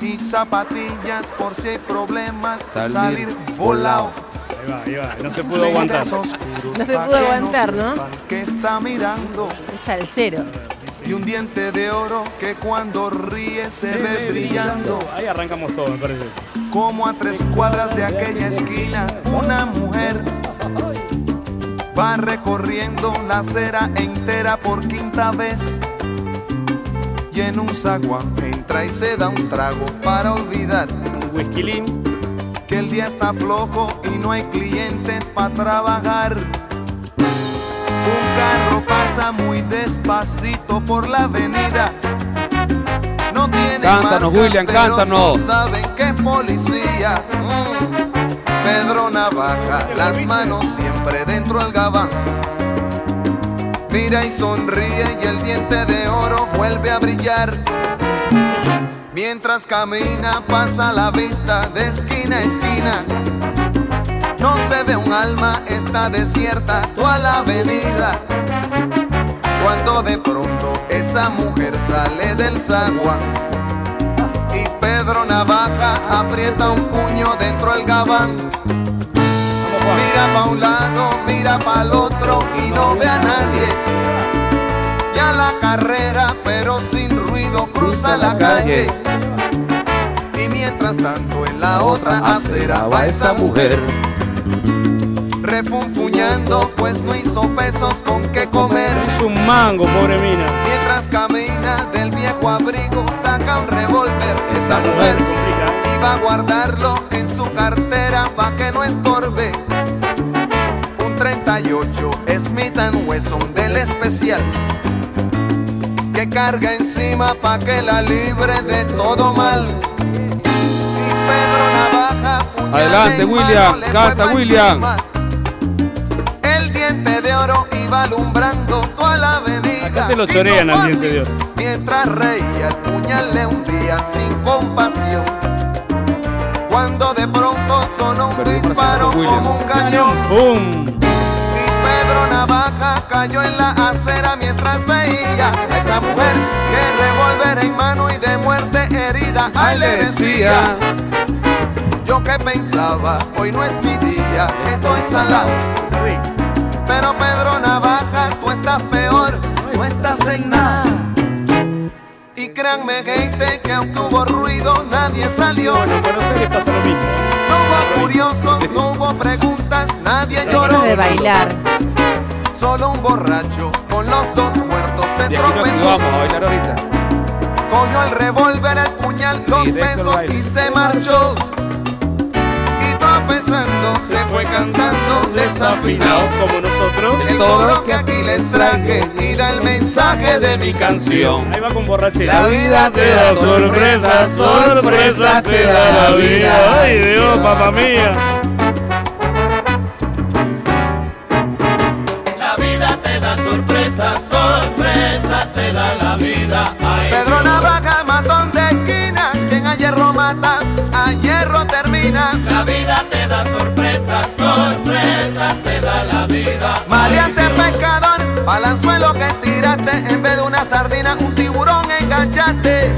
y zapatillas por si hay problemas Salir salir, volado. Ahí va, ahí va. No se pudo aguantar. No se pudo aguantar, ¿no? Que está mirando Es salsero. y un diente de oro que cuando ríe se, ve brillando. Ahí arrancamos todo, me parece. Como a tres cuadras de aquella esquina, una mujer va recorriendo la acera entera por quinta vez. Y en un zaguán entra y se da un trago para olvidar. Un whisky lean. día está flojo y no hay clientes para trabajar. Un carro pasa muy despacito por la avenida. No tiene Cántanos, marcas, William, pero cántanos. todos saben que es policía. Mm. Pedro Navaja, las manos siempre dentro del gabán. Mira y sonríe y el diente de oro vuelve a brillar. Mientras camina pasa la vista de esquina a esquina. No se ve un alma, está desierta toda la avenida. Cuando de pronto esa mujer sale del zaguán y Pedro Navaja aprieta un puño dentro del gabán. Mira pa' un lado, mira pa' el otro y no ve a nadie. Ya la carrera, pero sin ruido, cruza la calle. Y mientras tanto en la otra acera va esa mujer. Refunfuñando, pues no hizo pesos con qué comer. Es un mango, pobre mina. Mientras camina del viejo abrigo, saca un revólver. Esa mujer va a guardarlo en su cartera pa' que no estorbe. Un 38 Smith Wesson del especial que carga encima pa' que la libre de todo mal. Y Pedro Navaja, Adelante, William, canta, William. encima. El diente de oro iba alumbrando toda la avenida. Acá te lo chorean al diente de oro. Mientras reía, el puñal le hundía sin compasión. Cuando de pronto sonó un disparo como un cañón. Y Pedro Navaja cayó en la acera mientras veía a esa mujer que revólver en mano y de muerte herida. Ay, le decía, yo que pensaba, hoy no es mi día, estoy salado. Pero Pedro Navaja, tú estás peor, no estás en nada. Créanme gente que aunque hubo ruido, nadie salió. Bueno, en Buenos Aires pasa lo mismo. No hubo curiosos, no hubo preguntas, nadie lloró. De bailar. Solo un borracho con los dos muertos se De aquí nos tropezó. vamos a bailar ahorita. Cogió el revólver, el puñal, los pesos baile. y se marchó. Se fue cantando desafinado. como nosotros. El coro que aquí les traje y da el mensaje de mi canción. Ahí va con borrachera. La vida te da sorpresas, sorpresas te da la vida. Ay, Dios, papá mía. La vida te da sorpresas, sorpresas te da la vida. Ay, Pedro Navaja, matón de esquina, quien a hierro mata, a hierro termina. La vida te da sorpresas, sorpresas te da la vida. Maleante pescador, balanzuelo que tiraste, en vez de una sardina, un tiburón enganchaste.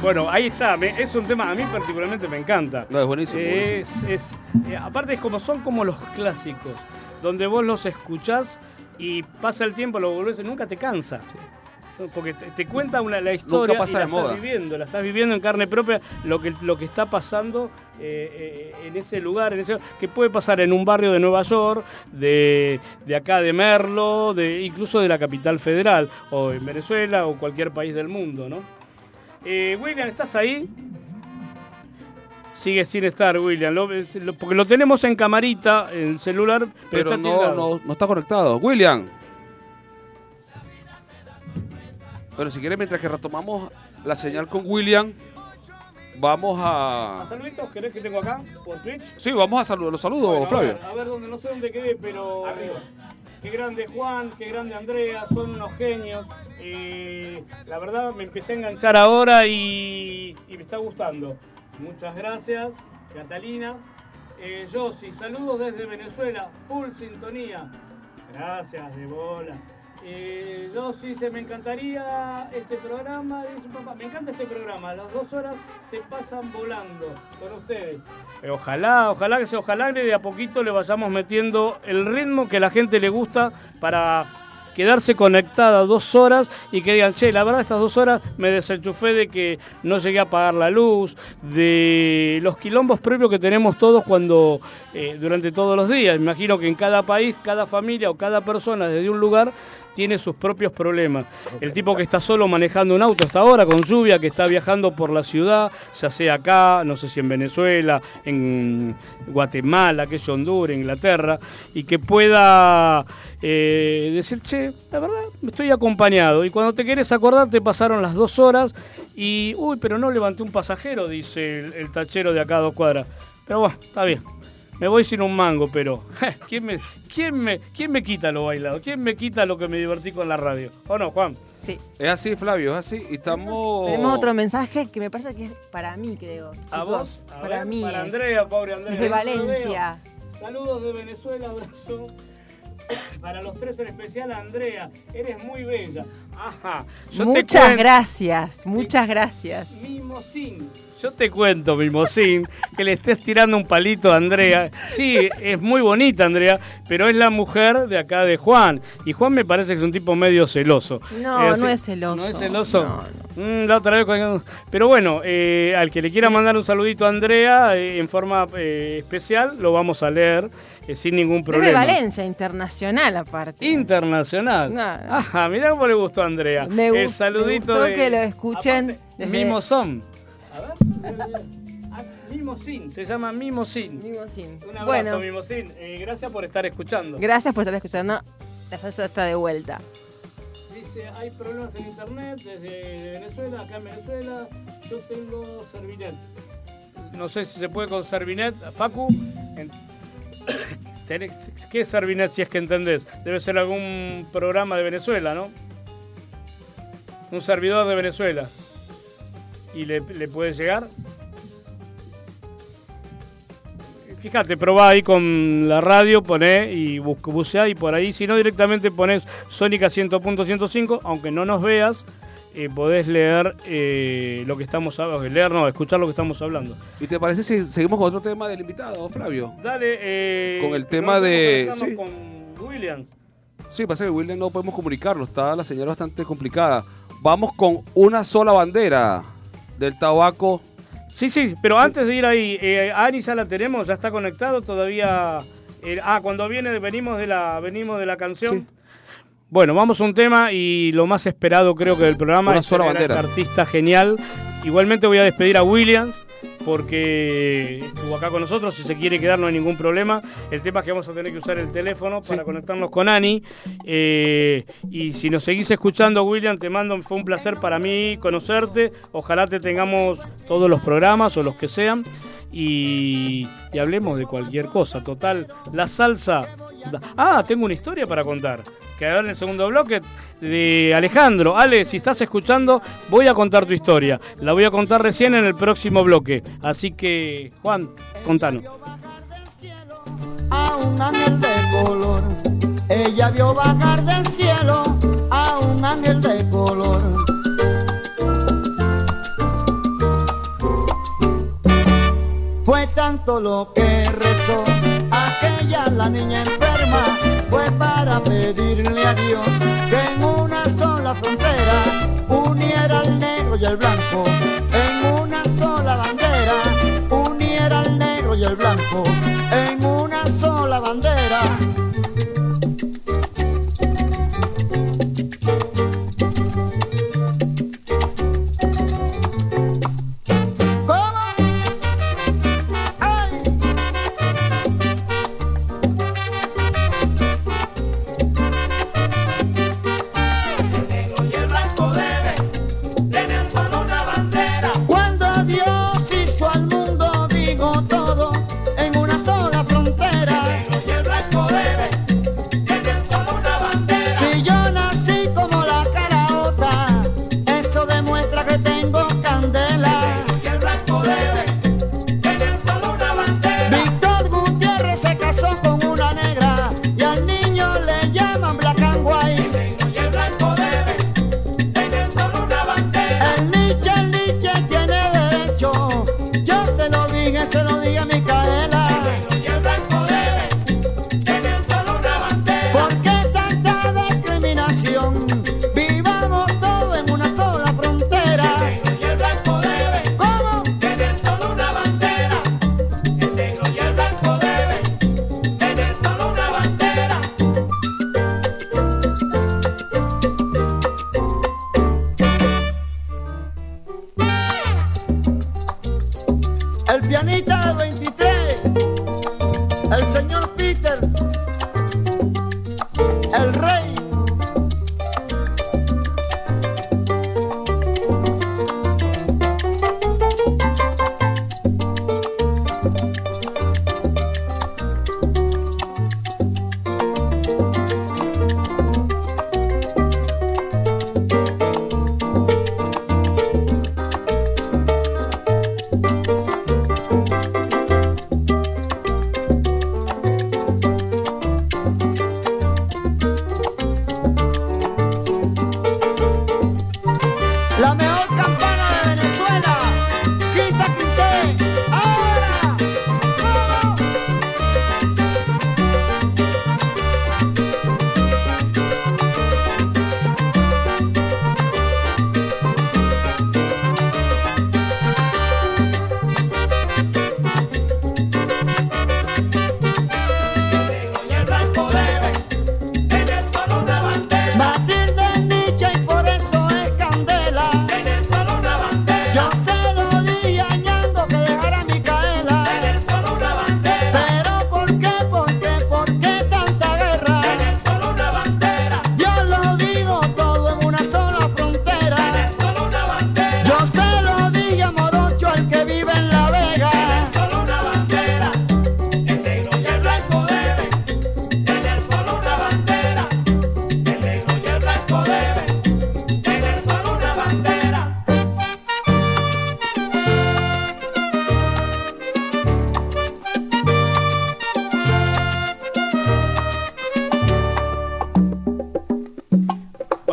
Bueno, ahí está. me- es un tema, a mí particularmente me encanta. No, es buenísimo, Es, es- eh, aparte es como son como los clásicos, donde vos los escuchás y pasa el tiempo, lo volvés y nunca te cansa. Porque te, te cuenta una, la historia pasa y la estás moda. viviendo, la estás viviendo en carne propia lo que, lo que está pasando eh, eh, en ese lugar, en ese, que puede pasar en un barrio de Nueva York, de, de acá de Merlo, de, incluso de la capital federal, o en Venezuela o cualquier país del mundo, ¿no? Eh, William, ¿estás ahí? Sigue sin estar, William, lo- lo- porque lo tenemos en camarita, en celular, pero, Pero está no, no, no está conectado. William. Bueno, si quieres, mientras que retomamos la señal con William, vamos a... ¿Saluditos querés que tengo acá por Twitch? Sí, vamos a saludar. Los saludos, Bueno, a Flavio. ver, A ver, dónde no sé dónde quedé, pero. Qué grande Juan, qué grande Andrea, son unos genios. Eh, la verdad me empecé a enganchar ahora y, y me está gustando. Muchas gracias, Catalina. Eh, Yossi, saludos desde Venezuela, full sintonía. Gracias, de bola. Eh, Yossi, me encantaría este programa. Me encanta este programa, las dos horas se pasan volando con ustedes. Eh, Ojalá, ojalá que sea, ojalá que de a poquito le vayamos metiendo el ritmo que a la gente le gusta para quedarse conectada dos horas y que digan, che, la verdad estas dos horas me desenchufé de que no llegué a pagar la luz, de los quilombos propios que tenemos todos cuando, eh, durante todos los días. Imagino que en cada país, cada familia o cada persona desde un lugar tiene sus propios problemas. El tipo que está solo manejando un auto hasta ahora con lluvia, que está viajando por la ciudad, ya sea acá, no sé si en Venezuela, en Guatemala, que es Honduras, Inglaterra, y que pueda eh, decir, che, la verdad, estoy acompañado. Y cuando te quieres acordar, te pasaron las dos horas y, uy, pero no levanté un pasajero, dice el, el tachero de acá a dos cuadras. Pero bueno, está bien. Me voy sin un mango, pero ¿quién me, quién me, quién me quita lo bailado? ¿Quién me quita lo que me divertí con la radio? ¿O no, Juan? Sí. Es así, Flavio, es así. Y estamos. Tenemos otro mensaje que me parece que es para mí, creo. ¿A Chicos, vos? A para ver, mí. Para es. Andrea, pobre Andrea. Lo Valencia. Saludos de Venezuela, abrazo. Para los tres en especial, Andrea, eres muy bella. Ajá. Yo te Muchas gracias, muchas gracias. Mimosín. Yo te cuento, Mimosín, que le estés tirando un palito a Andrea. Sí, es muy bonita, Andrea, pero es la mujer de acá de Juan. Y Juan me parece que es un tipo medio celoso. No, Eh, así- no es celoso. ¿No es celoso? No, Mm, la otra vez Pero bueno, eh, al que le quiera mandar un saludito a Andrea eh, en forma eh, especial, lo vamos a leer sin ningún Es problema. de Valencia, internacional aparte. Internacional. No. Ajá, mirá cómo le gustó a Andrea. Me El gust- saludito me gustó de- que lo escuchen Aparte, desde- Mimosón. A ver. Mimosín, se llama Mimosín. Mimosín. Un abrazo, Bueno, Mimosín. Eh, gracias por estar escuchando. gracias por estar escuchando. La salsa está de vuelta. Dice, hay problemas en internet desde Venezuela, acá en Venezuela. Yo tengo Servinet. No sé si se puede con Servinet. Facu, en- ¿qué es Servinet si es que entendés? Debe ser algún programa de Venezuela, ¿no? Un servidor de Venezuela. ¿Y le, le puede llegar? Fíjate, probá ahí con la radio, poné y buceá y por ahí, si no directamente pones Sónica 100.105, aunque no nos veas, eh, podés leer eh, lo que estamos hablando, leer no, escuchar lo que estamos hablando. ¿Y te parece si seguimos con otro tema del invitado, Flavio? Dale, eh, Con el tema de- sí. con William. Sí, pasa que William no podemos comunicarlo, está la señal bastante complicada. Vamos con una sola bandera del tabaco. Sí, sí, pero antes de ir ahí, eh, Ani ya la tenemos, ya está conectado todavía. eh, ah, cuando viene, venimos de la, venimos de la canción. Sí. Bueno, vamos a un tema y lo más esperado creo que del programa Una es sola bandera. este artista genial. Igualmente voy a despedir a Williams porque estuvo acá con nosotros, si se quiere quedar no hay ningún problema. El tema es que vamos a tener que usar el teléfono para conectarnos con Ani. Eh, y si nos seguís escuchando, William, te mando, fue un placer para mí conocerte. Ojalá te tengamos todos los programas o los que sean. Y, y hablemos de cualquier cosa. Total, la salsa. Ah, tengo una historia para contar. Que a ver en el segundo bloque de Alejandro. Ale, si estás escuchando, voy a contar tu historia. La voy a contar recién en el próximo bloque. Así que, Juan, contanos. a un ángel de color. Ella vio bajar del cielo a un ángel de color. Fue tanto lo que rezó. Aquella la niña enferma, fue para pedirle a Dios que en una sola frontera uniera al negro y al blanco, en una sola bandera uniera al negro y al blanco,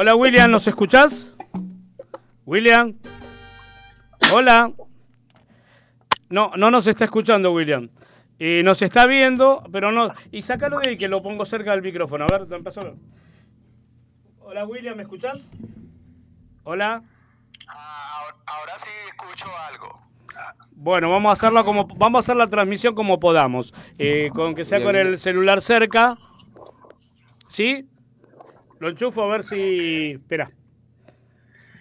Hola William, ¿nos escuchás? William. Hola. No, no nos está escuchando William. Y nos está viendo, pero no. Y sácalo de ahí que lo pongo cerca del micrófono. A ver, te empezó. Hola William, ¿me escuchás? Hola. Ahora sí escucho algo. Bueno, vamos a hacerlo como vamos a hacer la transmisión como podamos, Eh, con que sea con el celular cerca. ¿Sí? Lo enchufo a ver si. Espera.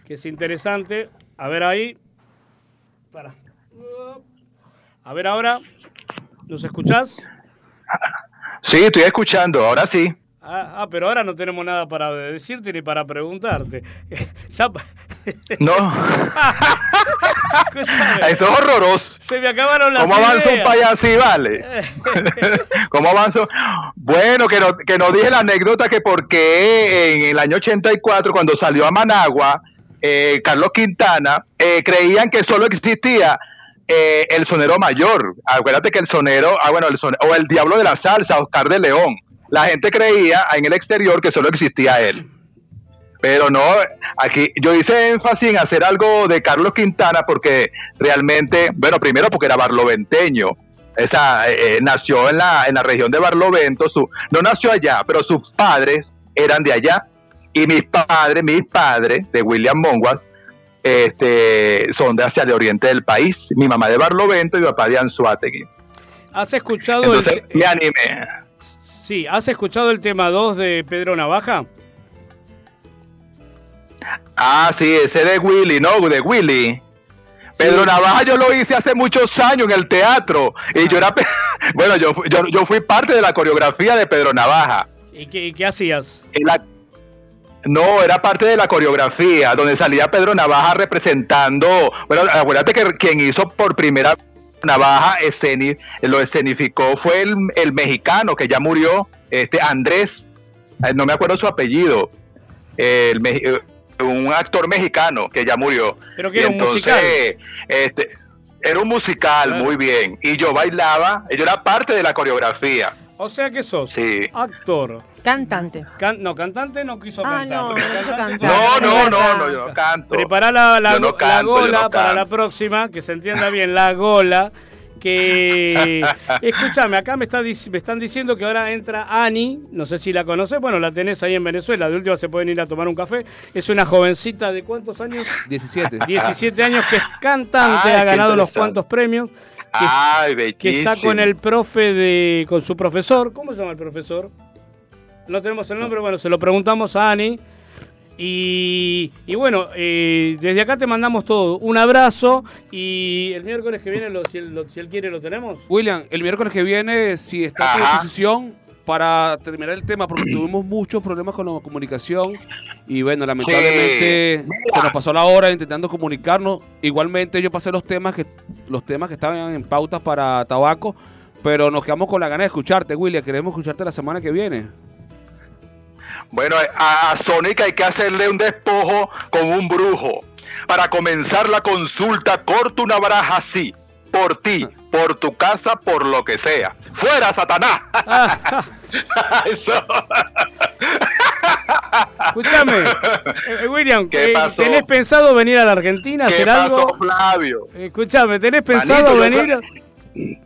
Que es interesante. A ver ahí. Para. A ver ahora. ¿Nos escuchás? Sí, estoy escuchando, ahora sí. Ah, ah, pero ahora no tenemos nada para decirte ni para preguntarte. ya. No. Eso es horroroso. Se me acabaron las ¿Cómo avanza un ideas. país así, vale? ¿Cómo avanzo? Bueno, que no, que no dije la anécdota que por qué en el año 84, cuando salió a Managua, eh, Carlos Quintana, eh, creían que solo existía eh, el sonero mayor. Acuérdate que el sonero, ah, bueno, el sonero, o el diablo de la salsa, Oscar de León. La gente creía en el exterior que solo existía él. Pero no, aquí yo hice énfasis en hacer algo de Carlos Quintana porque realmente, bueno, primero porque era barloventeño. Esa, eh, nació en la, en la región de Barlovento, su, no nació allá, pero sus padres eran de allá. Y mis padres, mis padres, de William Monguas, este, son de hacia el oriente del país. Mi mamá de Barlovento y mi papá de Anzuategui. ¿Has escuchado Entonces el me animé. Sí, ¿has escuchado el tema 2 de Pedro Navaja? Ah, sí, ese de Willy, ¿no? De Willy. Pedro Navaja yo lo hice hace muchos años en el teatro. Y yo era, bueno, yo, yo, yo fui parte de la coreografía de Pedro Navaja. ¿Y qué, y qué hacías? La- no, era parte de la coreografía, donde salía Pedro Navaja representando, bueno, acuérdate que quien hizo por primera vez Navaja lo escenificó fue el, el mexicano que ya murió, este Andrés, eh, no me acuerdo su apellido, el, eh, un actor mexicano que ya murió. Pero que era un musical. Este, era un musical, muy bien. Y yo bailaba, yo era parte de la coreografía. O sea que sos Sí. actor. Cantante. Can- no, cantante no quiso Ah, cantar. no, no quiso cantar. No, no, no, no, yo no canto. Prepara la, la, no canto, gola no para la próxima, que se entienda bien, la gola. Que escúchame, acá me, está, dic- me están diciendo que ahora entra Ani, no sé si la conoces, bueno, la tenés ahí en Venezuela, de última se pueden ir a tomar un café. Es una jovencita de cuántos años? 17. 17 años que es cantante, Ay, ha ganado unos interesante. cuantos premios, Ay, que está bellísimo. con el profe de, con su profesor, ¿cómo se llama el profesor? No tenemos el nombre, bueno, se lo preguntamos a Ani. Y, y bueno, eh, desde acá te mandamos todo. Un abrazo y el miércoles que viene, lo- si, él, lo- si él quiere, lo tenemos. William, el miércoles que viene, si está a tu disposición para terminar el tema, porque tuvimos muchos problemas con la comunicación y bueno, lamentablemente se nos pasó la hora intentando comunicarnos. Igualmente yo pasé los temas que los temas que estaban en pautas para tabaco, pero nos quedamos con la gana de escucharte, William. Queremos escucharte la semana que viene. Bueno, a, a Sonic hay que hacerle un despojo con un brujo. Para comenzar la consulta, corta una baraja así. Por ti, por tu casa, por lo que sea. ¡Fuera, Satanás! Eso. Escúchame, eh, eh, William, ¿Qué eh, pasó? ¿tenés pensado venir a la Argentina a ¿Qué hacer pasó, algo? Flavio? Escúchame, ¿tenés pensado Manito, yo- venir?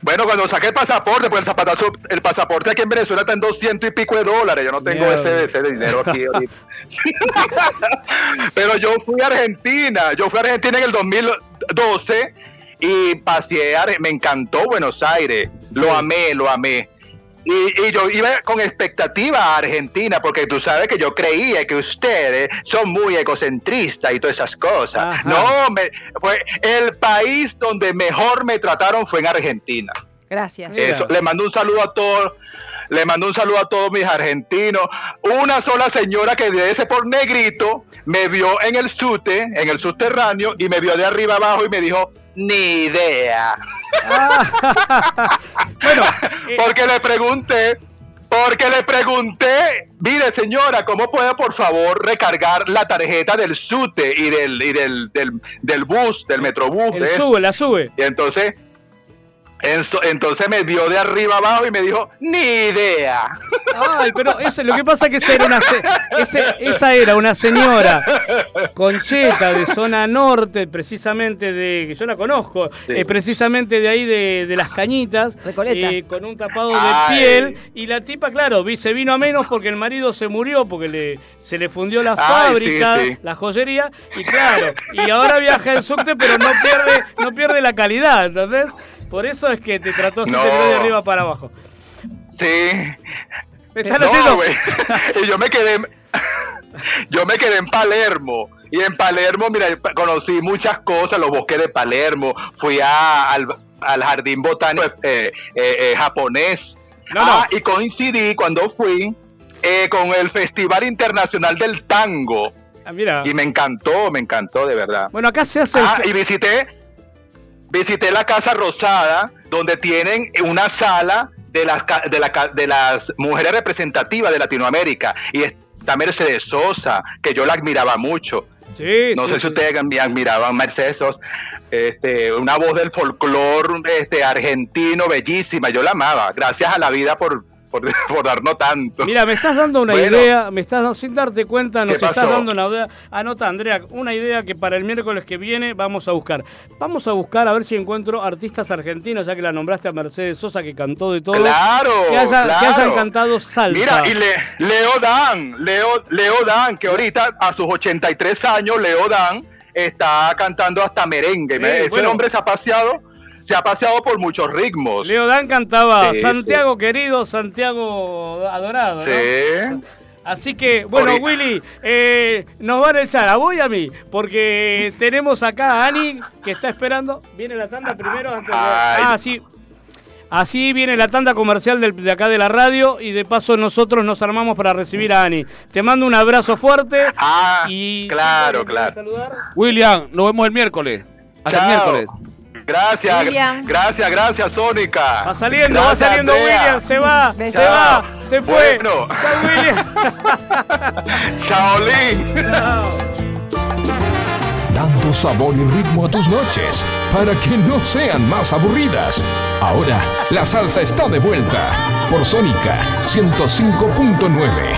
Bueno, cuando saqué el pasaporte, pues el, zapatazo- el pasaporte aquí en Venezuela está en 200 y pico de dólares. Yo no tengo ese, ese dinero aquí ahorita. Pero yo fui a Argentina. Yo fui a Argentina en el 2012 y paseé, a- me encantó Buenos Aires. Lo amé, lo amé. Y, y yo iba con expectativa a Argentina, porque tú sabes que yo creía que ustedes son muy egocentristas y todas esas cosas. Ajá. No, me, fue el país donde mejor me trataron fue en Argentina. Gracias. Eso, le mando un saludo a todos. Le mando un saludo a todos mis argentinos. Una sola señora que de ese por negrito me vio en el sute, en el subterráneo, y me vio de arriba abajo y me dijo, ni idea. Ah, bueno, eh, Porque le pregunté, porque le pregunté, mire señora, ¿cómo puede por favor recargar la tarjeta del SUTE y del, y del, del, del bus, del metrobús? el de sube, la sube. Y entonces, Entonces me vio de arriba abajo y me dijo, ni idea. Ay, pero ese, lo que pasa es que esa era una, se- ese- esa era una señora concheta de zona norte, precisamente de, que yo la conozco, Sí. eh, precisamente de ahí de, de las cañitas, Recoleta. eh, con un tapado de Ay. piel, y la tipa, claro, vi- se vino a menos porque el marido se murió, porque le, se le fundió la Ay, fábrica, sí, sí. la joyería, y claro, y ahora viaja en subte, pero no pierde, no pierde la calidad, ¿entendés? Por eso es que te trató No. de arriba para abajo. Sí. Me están No, haciendo... y yo me quedé, yo me quedé en Palermo. Y en Palermo, mira, conocí muchas cosas, los bosques de Palermo. Fui a- al, al jardín botánico eh, eh, eh, japonés. No, no. Ah, y coincidí cuando fui eh, con el Festival Internacional del Tango. Ah, mira. Y me encantó, me encantó, de verdad. Bueno, acá se hace... Ah, y visité, visité la Casa Rosada, donde tienen una sala de las, de, la de las mujeres representativas de Latinoamérica. Y está Mercedes Sosa, que yo la admiraba mucho. Sí, No sí, sé sí. si ustedes me admiraban Mercedes Sosa. Este, una voz del folclore este, argentino, bellísima. Yo la amaba. Gracias a la vida por, por, por darnos tanto. Mira, me estás dando una Bueno. idea, me estás sin darte cuenta, nos ¿Qué estás pasó? dando una idea. Anota, Andrea, una idea que para el miércoles que viene vamos a buscar. Vamos a buscar a ver si encuentro artistas argentinos, ya que la nombraste a Mercedes Sosa, que cantó de todo. Claro, que, haya- que hayan cantado salsa. Mira, y Le- Leo Dan, Leo, Leo Dan, que ahorita a sus 83 años, Leo Dan está cantando hasta merengue. Sí, Ese bueno. hombre se ha paseado, se ha paseado por muchos ritmos. Leo Dan cantaba Sí, Santiago querido, Santiago adorado. ¿no? Sí. Así que, bueno, Willy, eh, nos van a echar a vos y a mí, porque tenemos acá a Ani que está esperando. ¿Viene la tanda primero? Antes de-. Ah, sí. Así viene la tanda comercial del- de acá de la radio y de paso nosotros nos armamos para recibir a Ani. Te mando un abrazo fuerte. Ah, y claro, ¿me puedes claro. saludar? William, nos vemos el miércoles. Hasta el miércoles. Gracias, William. gracias, gracias, Sónica. Va saliendo, va saliendo Andrea. William, se va, se va, se fue. Bueno. Chao, William. Shaolin. dando sabor y ritmo a tus noches para que no sean más aburridas. Ahora, la salsa está de vuelta por Sónica 105.9.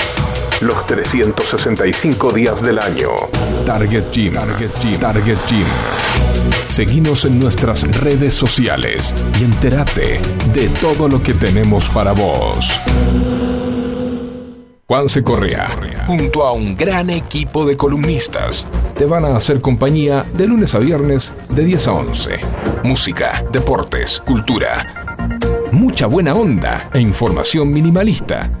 Los 365 días del año. Target Gym. Target Gym. Target Gym. Seguinos en nuestras redes sociales y entérate de todo lo que tenemos para vos. Juanse Correa, junto a un gran equipo de columnistas, te van a hacer compañía de lunes a viernes de 10 a 11. Música, deportes, cultura, mucha buena onda e información minimalista.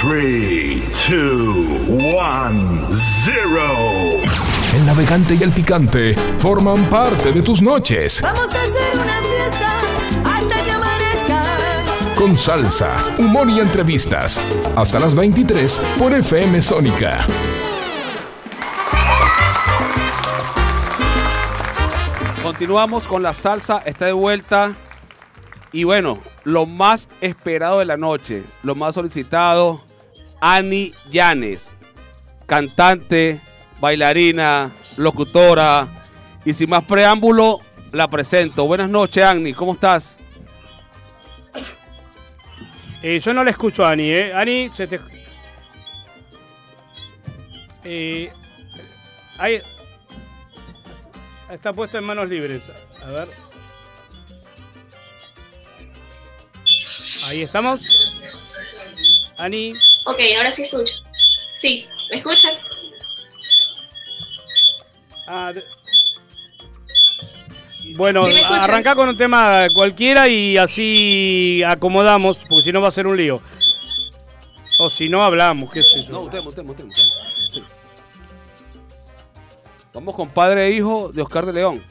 Three, two, one, zero. El navegante y el picante forman parte de tus noches. Vamos a hacer una fiesta hasta que amanezca. Con salsa, humor y entrevistas. Hasta las 23 por FM Sónica. Continuamos con la salsa, está de vuelta. Y bueno, lo más esperado de la noche, lo más solicitado, Ani Llanes, cantante, bailarina, locutora. Y sin más preámbulo, la presento. Buenas noches, Ani, ¿cómo estás? Eh, yo no le escucho a Ani, ¿eh? Ani, se te... Eh, ahí... Está puesto en manos libres. A ver. Ahí estamos. Ani. Ok, ahora sí escucho. Sí, ¿me escuchan? Ah, Bueno, Sí, arrancá con un tema cualquiera y así acomodamos, porque si no va a ser un lío. O si no hablamos, qué sé yo. No, usted, usted, usted, usted. Sí. Vamos con padre e hijo de Oscar de León.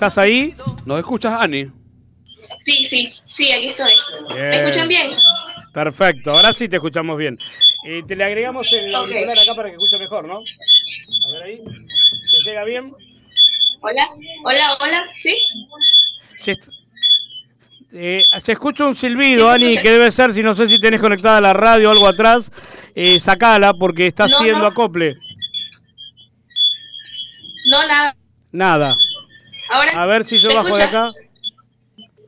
¿Estás ahí? ¿Nos escuchas, Ani? Sí, sí, sí, aquí estoy. Bien. ¿Me escuchan bien? Perfecto, ahora sí te escuchamos bien. Eh, te le agregamos el auricular acá para que escuche mejor, ¿no? A ver ahí. ¿Qué llega bien? Hola, hola, hola, ¿sí? Se, eh, se escucha un silbido, Ani, que debe ser, si no sé si tenés conectada la radio o algo atrás, eh, sacala porque está No, haciendo no. acople. No, nada. Nada. Ahora. A ver si yo ¿se bajo de acá.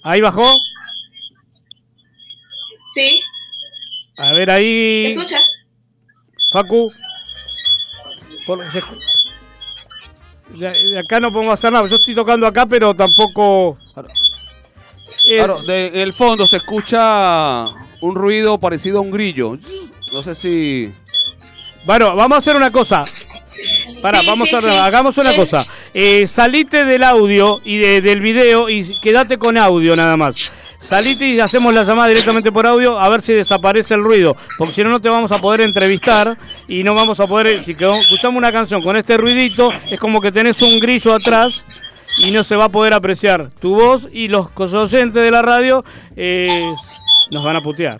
Ahí bajó. Sí, A ver ¿se ahí. escucha? Facu. Por- se de, de acá no podemos hacer nada. Yo estoy tocando acá, pero tampoco. Eh, Claro, de el fondo se escucha un ruido parecido a un grillo. No sé si. Bueno, vamos a hacer una cosa. Para, Sí, vamos sí, a sí. hagamos una Sí. cosa. Eh, salite del audio y de- del video y quédate con audio nada más. Salite y hacemos la llamada directamente por audio a ver si desaparece el ruido. Porque si no, no te vamos a poder entrevistar y no vamos a poder. Si quedó- escuchamos una canción con este ruidito, es como que tenés un grillo atrás y no se va a poder apreciar tu voz y los oyentes de la radio eh, nos van a putear.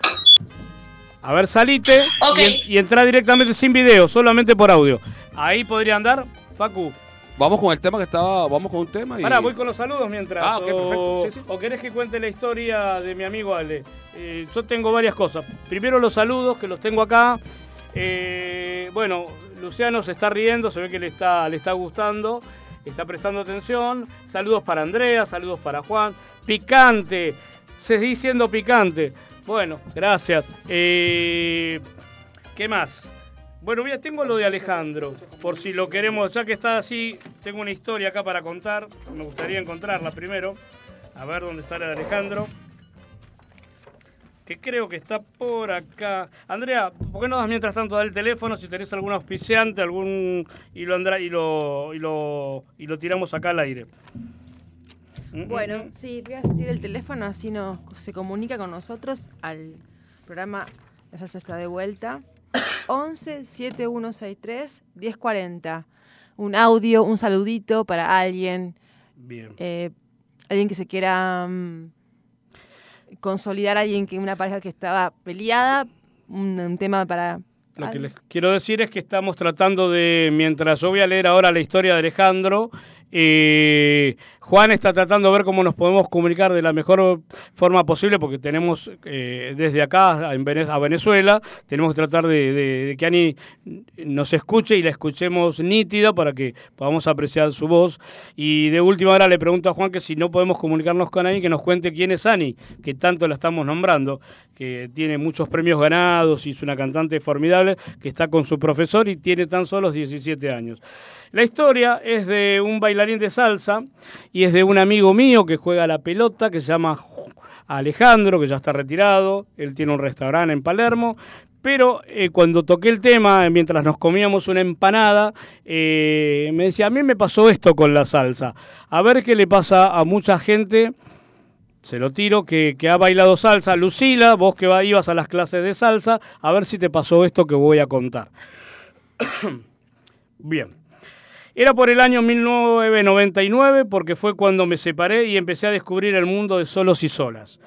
A ver, salite y, y entra directamente sin video, solamente por audio. Ahí podría andar, Facu. Vamos con el tema que estaba. Vamos con un tema y. Pará, voy con los saludos mientras. Ah, ok, o, perfecto. Sí, sí. o querés que cuente la historia de mi amigo Ale. Eh, yo tengo varias cosas. Primero los saludos, que los tengo acá. Eh, bueno, Luciano se está riendo, se ve que le está, le está gustando. Está prestando atención. Saludos para Andrea, saludos para Juan. Picante. Seguí siendo picante. Bueno, gracias. Eh, ¿Qué más? Bueno, ya tengo lo de Alejandro, por si lo queremos, ya que está así, tengo una historia acá para contar, me gustaría encontrarla primero, a ver dónde está la de Alejandro, que creo que está por acá. Andrea, ¿por qué no das mientras tanto dar el teléfono si tenés algún auspiciante, algún y lo andrá y lo y lo y lo tiramos acá al aire? Bueno, sí, voy a tirar el teléfono, así nos, se comunica con nosotros al programa La Salsa está de vuelta. 11 7163 1040. Un audio, un saludito para alguien. Bien. eh, alguien que se quiera mm, consolidar, alguien que una pareja que estaba peleada. Un, un tema para. Lo que les quiero decir es que estamos tratando de, mientras yo voy a leer ahora la historia de Alejandro, eh, Juan está tratando de ver cómo nos podemos comunicar de la mejor forma posible, porque tenemos eh, desde acá a Venezuela, tenemos que tratar de que Ani nos escuche y la escuchemos nítida para que podamos apreciar su voz. Y de última hora le pregunto a Juan que si no podemos comunicarnos con Ani, que nos cuente quién es Ani, que tanto la estamos nombrando, que tiene muchos premios ganados y es una cantante formidable, que está con su profesor y tiene tan solo 17 años. La historia es de un bailarín de salsa y es de un amigo mío que juega la pelota, que se llama Alejandro, que ya está retirado. Él tiene un restaurante en Palermo. Pero eh, cuando toqué el tema, eh, mientras nos comíamos una empanada, eh, me decía, a mí me pasó esto con la salsa. A ver qué le pasa a mucha gente se lo tiro, que, que ha bailado salsa. Lucila, vos que va- ibas a las clases de salsa, a ver si te pasó esto que voy a contar. Bien. Era por el año 1999 porque fue cuando me separé y empecé a descubrir el mundo de solos y solas.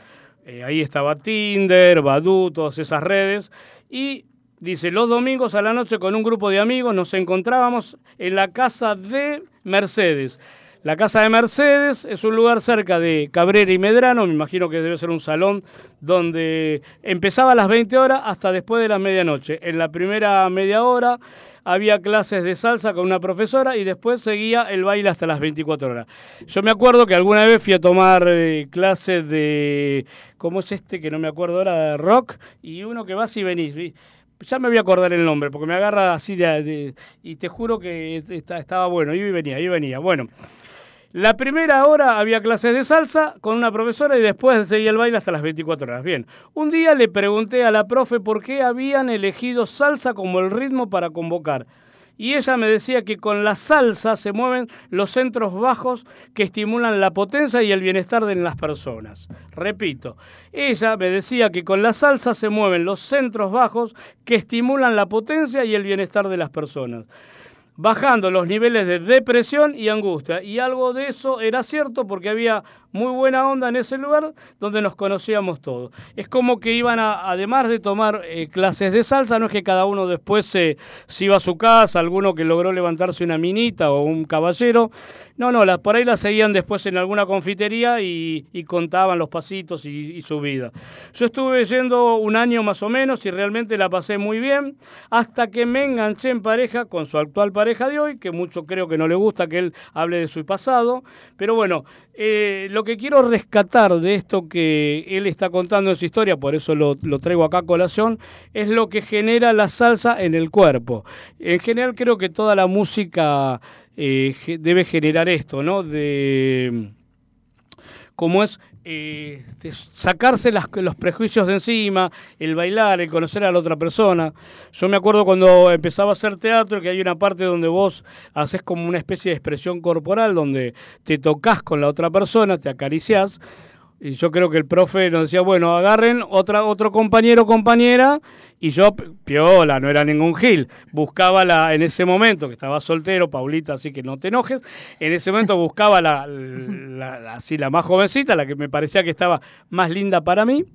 Eh, ahí estaba Tinder, Badoo, todas esas redes. Y dice, los domingos a la noche con un grupo de amigos nos encontrábamos en la casa de Mercedes. La casa de Mercedes es un lugar cerca de Cabrera y Medrano, me imagino que debe ser un salón donde empezaba a las 20 horas hasta después de la medianoche. En la primera media hora había clases de salsa con una profesora y después seguía el baile hasta las 24 horas. Yo me acuerdo que alguna vez fui a tomar eh, clases de, ¿cómo es este que no me acuerdo ahora? De rock y uno que vas y venís. Ya me voy a acordar el nombre porque me agarra así de, y te juro que esta- estaba bueno, y venía, y venía. Bueno, la primera hora había clases de salsa con una profesora y después seguía el baile hasta las 24 horas. Bien, un día le pregunté a la profe por qué habían elegido salsa como el ritmo para convocar. Y ella me decía que con la salsa se mueven los centros bajos que estimulan la potencia y el bienestar de las personas. Repito, ella me decía que con la salsa se mueven los centros bajos que estimulan la potencia y el bienestar de las personas. Bajando los niveles de depresión y angustia. Y algo de eso era cierto porque había muy buena onda en ese lugar donde nos conocíamos todos. Es como que iban a, además de tomar eh, clases de salsa, no es que cada uno después se, iba a su casa, alguno que logró levantarse una minita o un caballero. No, no, la, por ahí la seguían después en alguna confitería y, contaban los pasitos y su vida. Yo estuve yendo un año más o menos y realmente la pasé muy bien hasta que me enganché en pareja con su actual pareja de hoy, que mucho creo que no le gusta que él hable de su pasado. Pero bueno, eh, lo que quiero rescatar de esto que él está contando en su historia, por eso lo, traigo acá a colación, es lo que genera la salsa en el cuerpo. En general creo que toda la música eh, debe generar esto, ¿no? De como es eh, sacarse las- los prejuicios de encima, el bailar, el conocer a la otra persona. Yo me acuerdo cuando empezaba a hacer teatro que hay una parte donde vos haces como una especie de expresión corporal, donde te tocas con la otra persona, te acariciás. Y yo creo que el profe nos decía, bueno, agarren otra, otro compañero o compañera, y yo, piola, no era ningún gil, buscaba la, en ese momento, que estaba soltero, Paulita, así que no te enojes, en ese momento buscaba la, la, la- así, la más jovencita, la que me parecía que estaba más linda para mí,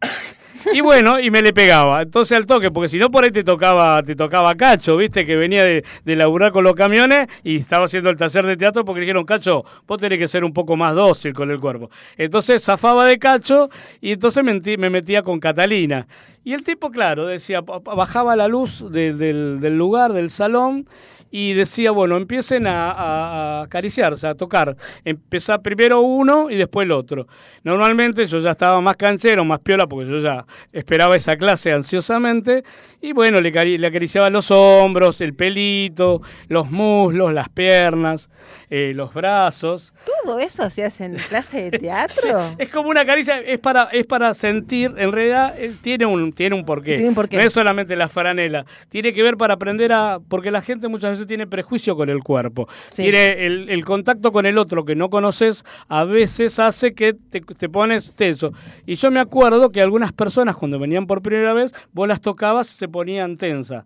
y bueno, y me le pegaba. Entonces al toque, porque si no por ahí te tocaba, te tocaba Cacho, viste, que venía de, de laburar con los camiones y estaba haciendo el taller de teatro porque dijeron, Cacho, vos tenés que ser un poco más dócil con el cuerpo. Entonces zafaba de Cacho y entonces me, metía con Catalina. Y el tipo, claro, decía, bajaba la luz de- del, del lugar, del salón, y decía, bueno, empiecen a, a- a acariciarse, a tocar. Empezá primero uno y después el otro. Normalmente yo ya estaba más canchero, más piola, porque yo ya esperaba esa clase ansiosamente. Y bueno, le, le acariciaba los hombros, el pelito, los muslos, las piernas, eh, los brazos. ¿Todo eso hacías en clase de teatro? Es como una caricia, es para, es para sentir, en realidad eh, tiene un, tiene un porqué. Tiene un porqué. No es solamente la franela. Tiene que ver para aprender a. Porque la gente muchas veces tiene prejuicio con el cuerpo. Sí. Tiene el, el contacto con el otro que no conoces, a veces hace que te, te pones tenso. Y yo me acuerdo que algunas personas, cuando venían por primera vez, vos las tocabas, se ponían tensa.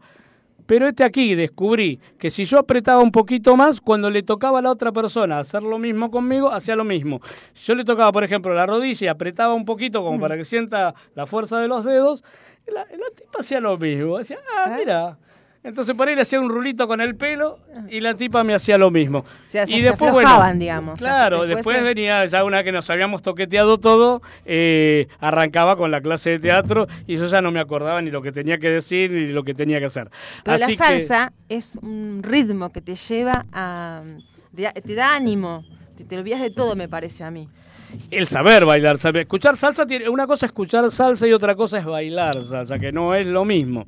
Pero este aquí descubrí que si yo apretaba un poquito más, cuando le tocaba a la otra persona hacer lo mismo conmigo, hacía lo mismo. Si yo le tocaba, por ejemplo, la rodilla y apretaba un poquito como para que sienta la fuerza de los dedos, la, la tipa hacía lo mismo. Decía, ah, mira. Entonces por ahí le hacía un rulito con el pelo y la tipa me hacía lo mismo. sea, y se después, bueno, digamos. Claro, Después después, se- venía ya una que nos habíamos toqueteado todo, eh, arrancaba con la clase de teatro y yo ya no me acordaba ni lo que tenía que decir ni lo que tenía que hacer. Pero la que- salsa es un ritmo que te lleva a... te, te da ánimo, te, te olvidas de todo, me parece a mí. el saber bailar, saber escuchar salsa tiene una cosa es escuchar salsa y otra cosa es bailar salsa, que no es lo mismo.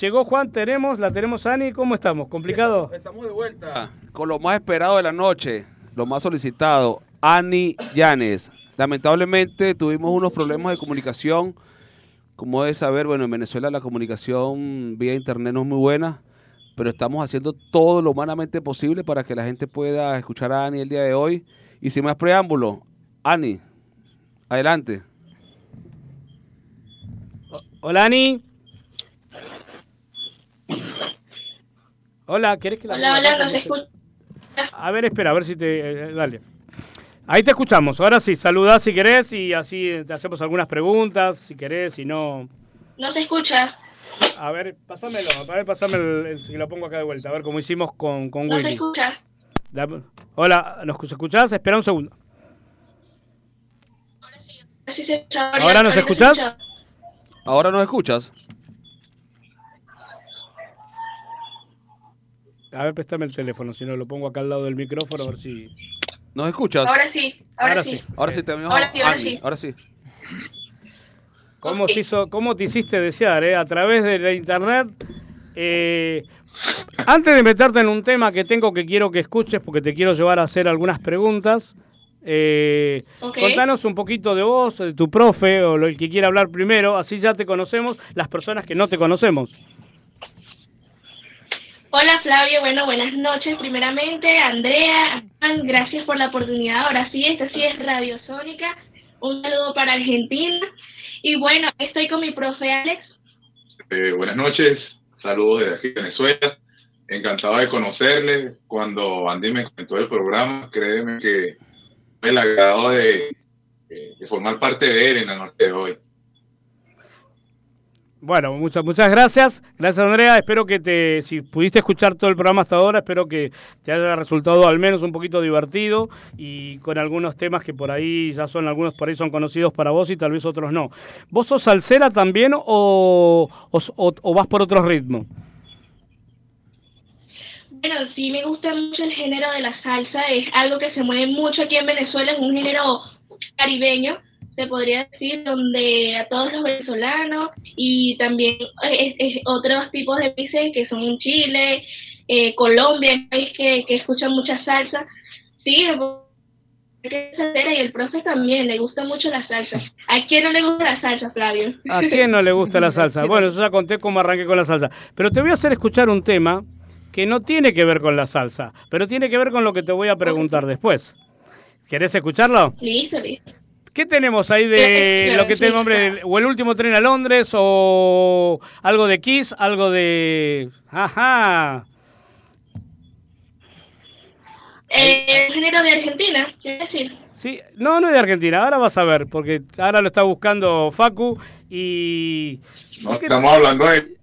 Llegó Juan, tenemos, la tenemos Ani, ¿cómo estamos? ¿Complicado? Estamos de vuelta con lo más esperado de la noche, lo más solicitado, Ani Llanes. Lamentablemente tuvimos unos problemas de comunicación. Como debes saber, bueno, en Venezuela la comunicación vía internet no es muy buena, pero estamos haciendo todo lo humanamente posible para que la gente pueda escuchar a Ani el día de hoy. Y sin más preámbulo, Ani, adelante. Hola Ani. Hola, ¿querés que la Hola, hola, acá? no se escucha. A ver, espera, a ver si te... eh, dale. Ahí te escuchamos. Ahora sí, saludá si querés y así te hacemos algunas preguntas, si querés, si no... No se escucha. A ver, pásamelo, a ver, pásame el, el- si lo pongo acá de vuelta, a ver cómo hicimos con, con No se Willy. escucha. Da- Hola, ¿nos escuchás? Espera un segundo. Así se escucha. ¿Ahora nos escuchás? escucha. ¿Ahora nos escuchas? A ver, préstame el teléfono, si no lo pongo acá al lado del micrófono, a ver si... ¿Nos escuchas? Ahora sí, ahora, Ahora sí. sí. Ahora sí Ahora sí, ahora sí. ahora sí. ¿Cómo, se hizo, ¿Cómo te hiciste desear, eh? A través de la internet. eh, antes de meterte en un tema que tengo que quiero que escuches, porque te quiero llevar a hacer algunas preguntas, eh, Ok. contanos un poquito de vos, de tu profe, o lo el que quiera hablar primero, así ya te conocemos, las personas que no te conocemos. Hola Flavio, bueno, buenas noches. Primeramente, Andrea, gracias por la oportunidad. Ahora sí, esta sí es Radio Sónica. Un saludo para Argentina. Y bueno, estoy con mi profe Alex. Eh, buenas noches, saludos desde aquí Venezuela. encantado de conocerle. Cuando Andy me comentó el programa, créeme que fue el agrado de, de- de formar parte de él en la noche de hoy. Bueno, muchas muchas gracias. Gracias, Andrea. Espero que te, si pudiste escuchar todo el programa hasta ahora, espero que te haya resultado al menos un poquito divertido y con algunos temas que por ahí ya son, algunos por ahí son conocidos para vos y tal vez otros no. ¿Vos sos salsera también o, o, vas por otro ritmo? Bueno, sí me gusta mucho el género de la salsa, es algo que se mueve mucho aquí en Venezuela, es un género caribeño, se podría decir, donde a todos los venezolanos y también eh, es- es otros tipos de países que son en Chile, eh, Colombia, un país que, que escucha mucha salsa. Sí, y el profe también le gusta mucho la salsa. ¿A quién no le gusta la salsa, Flavio? ¿A quién no le gusta la salsa? Bueno, yo ya conté cómo arranqué con la salsa. Pero te voy a hacer escuchar un tema que no tiene que ver con la salsa, pero tiene que ver con lo que te voy a preguntar después. ¿Querés escucharlo? Listo, listo. ¿Qué tenemos ahí de Sí, lo que te nombre o el último tren a Londres o algo de Kiss, algo de ajá, Eh, el género de Argentina, quiero decir. sí, no no es de Argentina, ahora vas a ver porque ahora lo está buscando Facu y No estamos hablando de,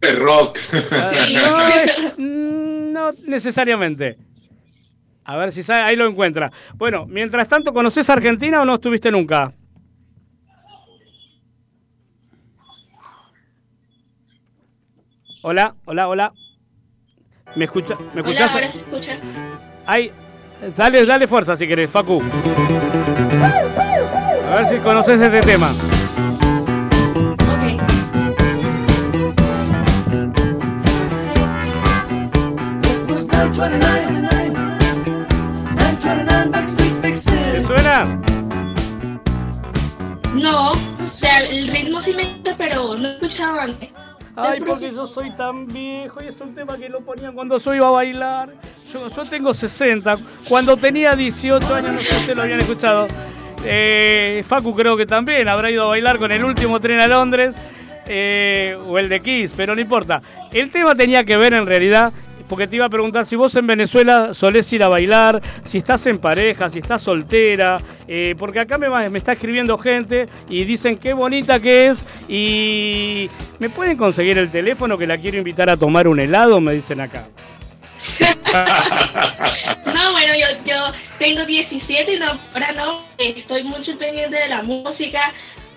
de rock. Ah, no, es- mm, no necesariamente. A ver si sabe, ahí lo encuentra. Bueno, mientras tanto, ¿conoces Argentina o no estuviste nunca? Hola, hola, hola. ¿Me escucha? ¿Me Hola, escuchás? ahora se escucha. Ahí, dale, dale fuerza si querés, Facu. A ver si conoces este tema. 929, No, o sea, el ritmo sí me gusta, pero no he escuchado antes. Ay, porque yo soy tan viejo y es un tema que lo ponían cuando yo iba a bailar. Yo, yo tengo 60. Cuando tenía 18 años, no sé si ustedes lo habían escuchado. Eh, Facu creo que también habrá ido a bailar con el último tren a Londres. eh, o el de Kiss, pero no importa. El tema tenía que ver en realidad, porque te iba a preguntar si vos en Venezuela solés ir a bailar, si estás en pareja, si estás soltera, eh, porque acá me, va- me está escribiendo gente y dicen qué bonita que es y me pueden conseguir el teléfono que la quiero invitar a tomar un helado, me dicen acá. No, bueno, yo, yo tengo 17 y no, ahora no, estoy mucho pendiente de la música,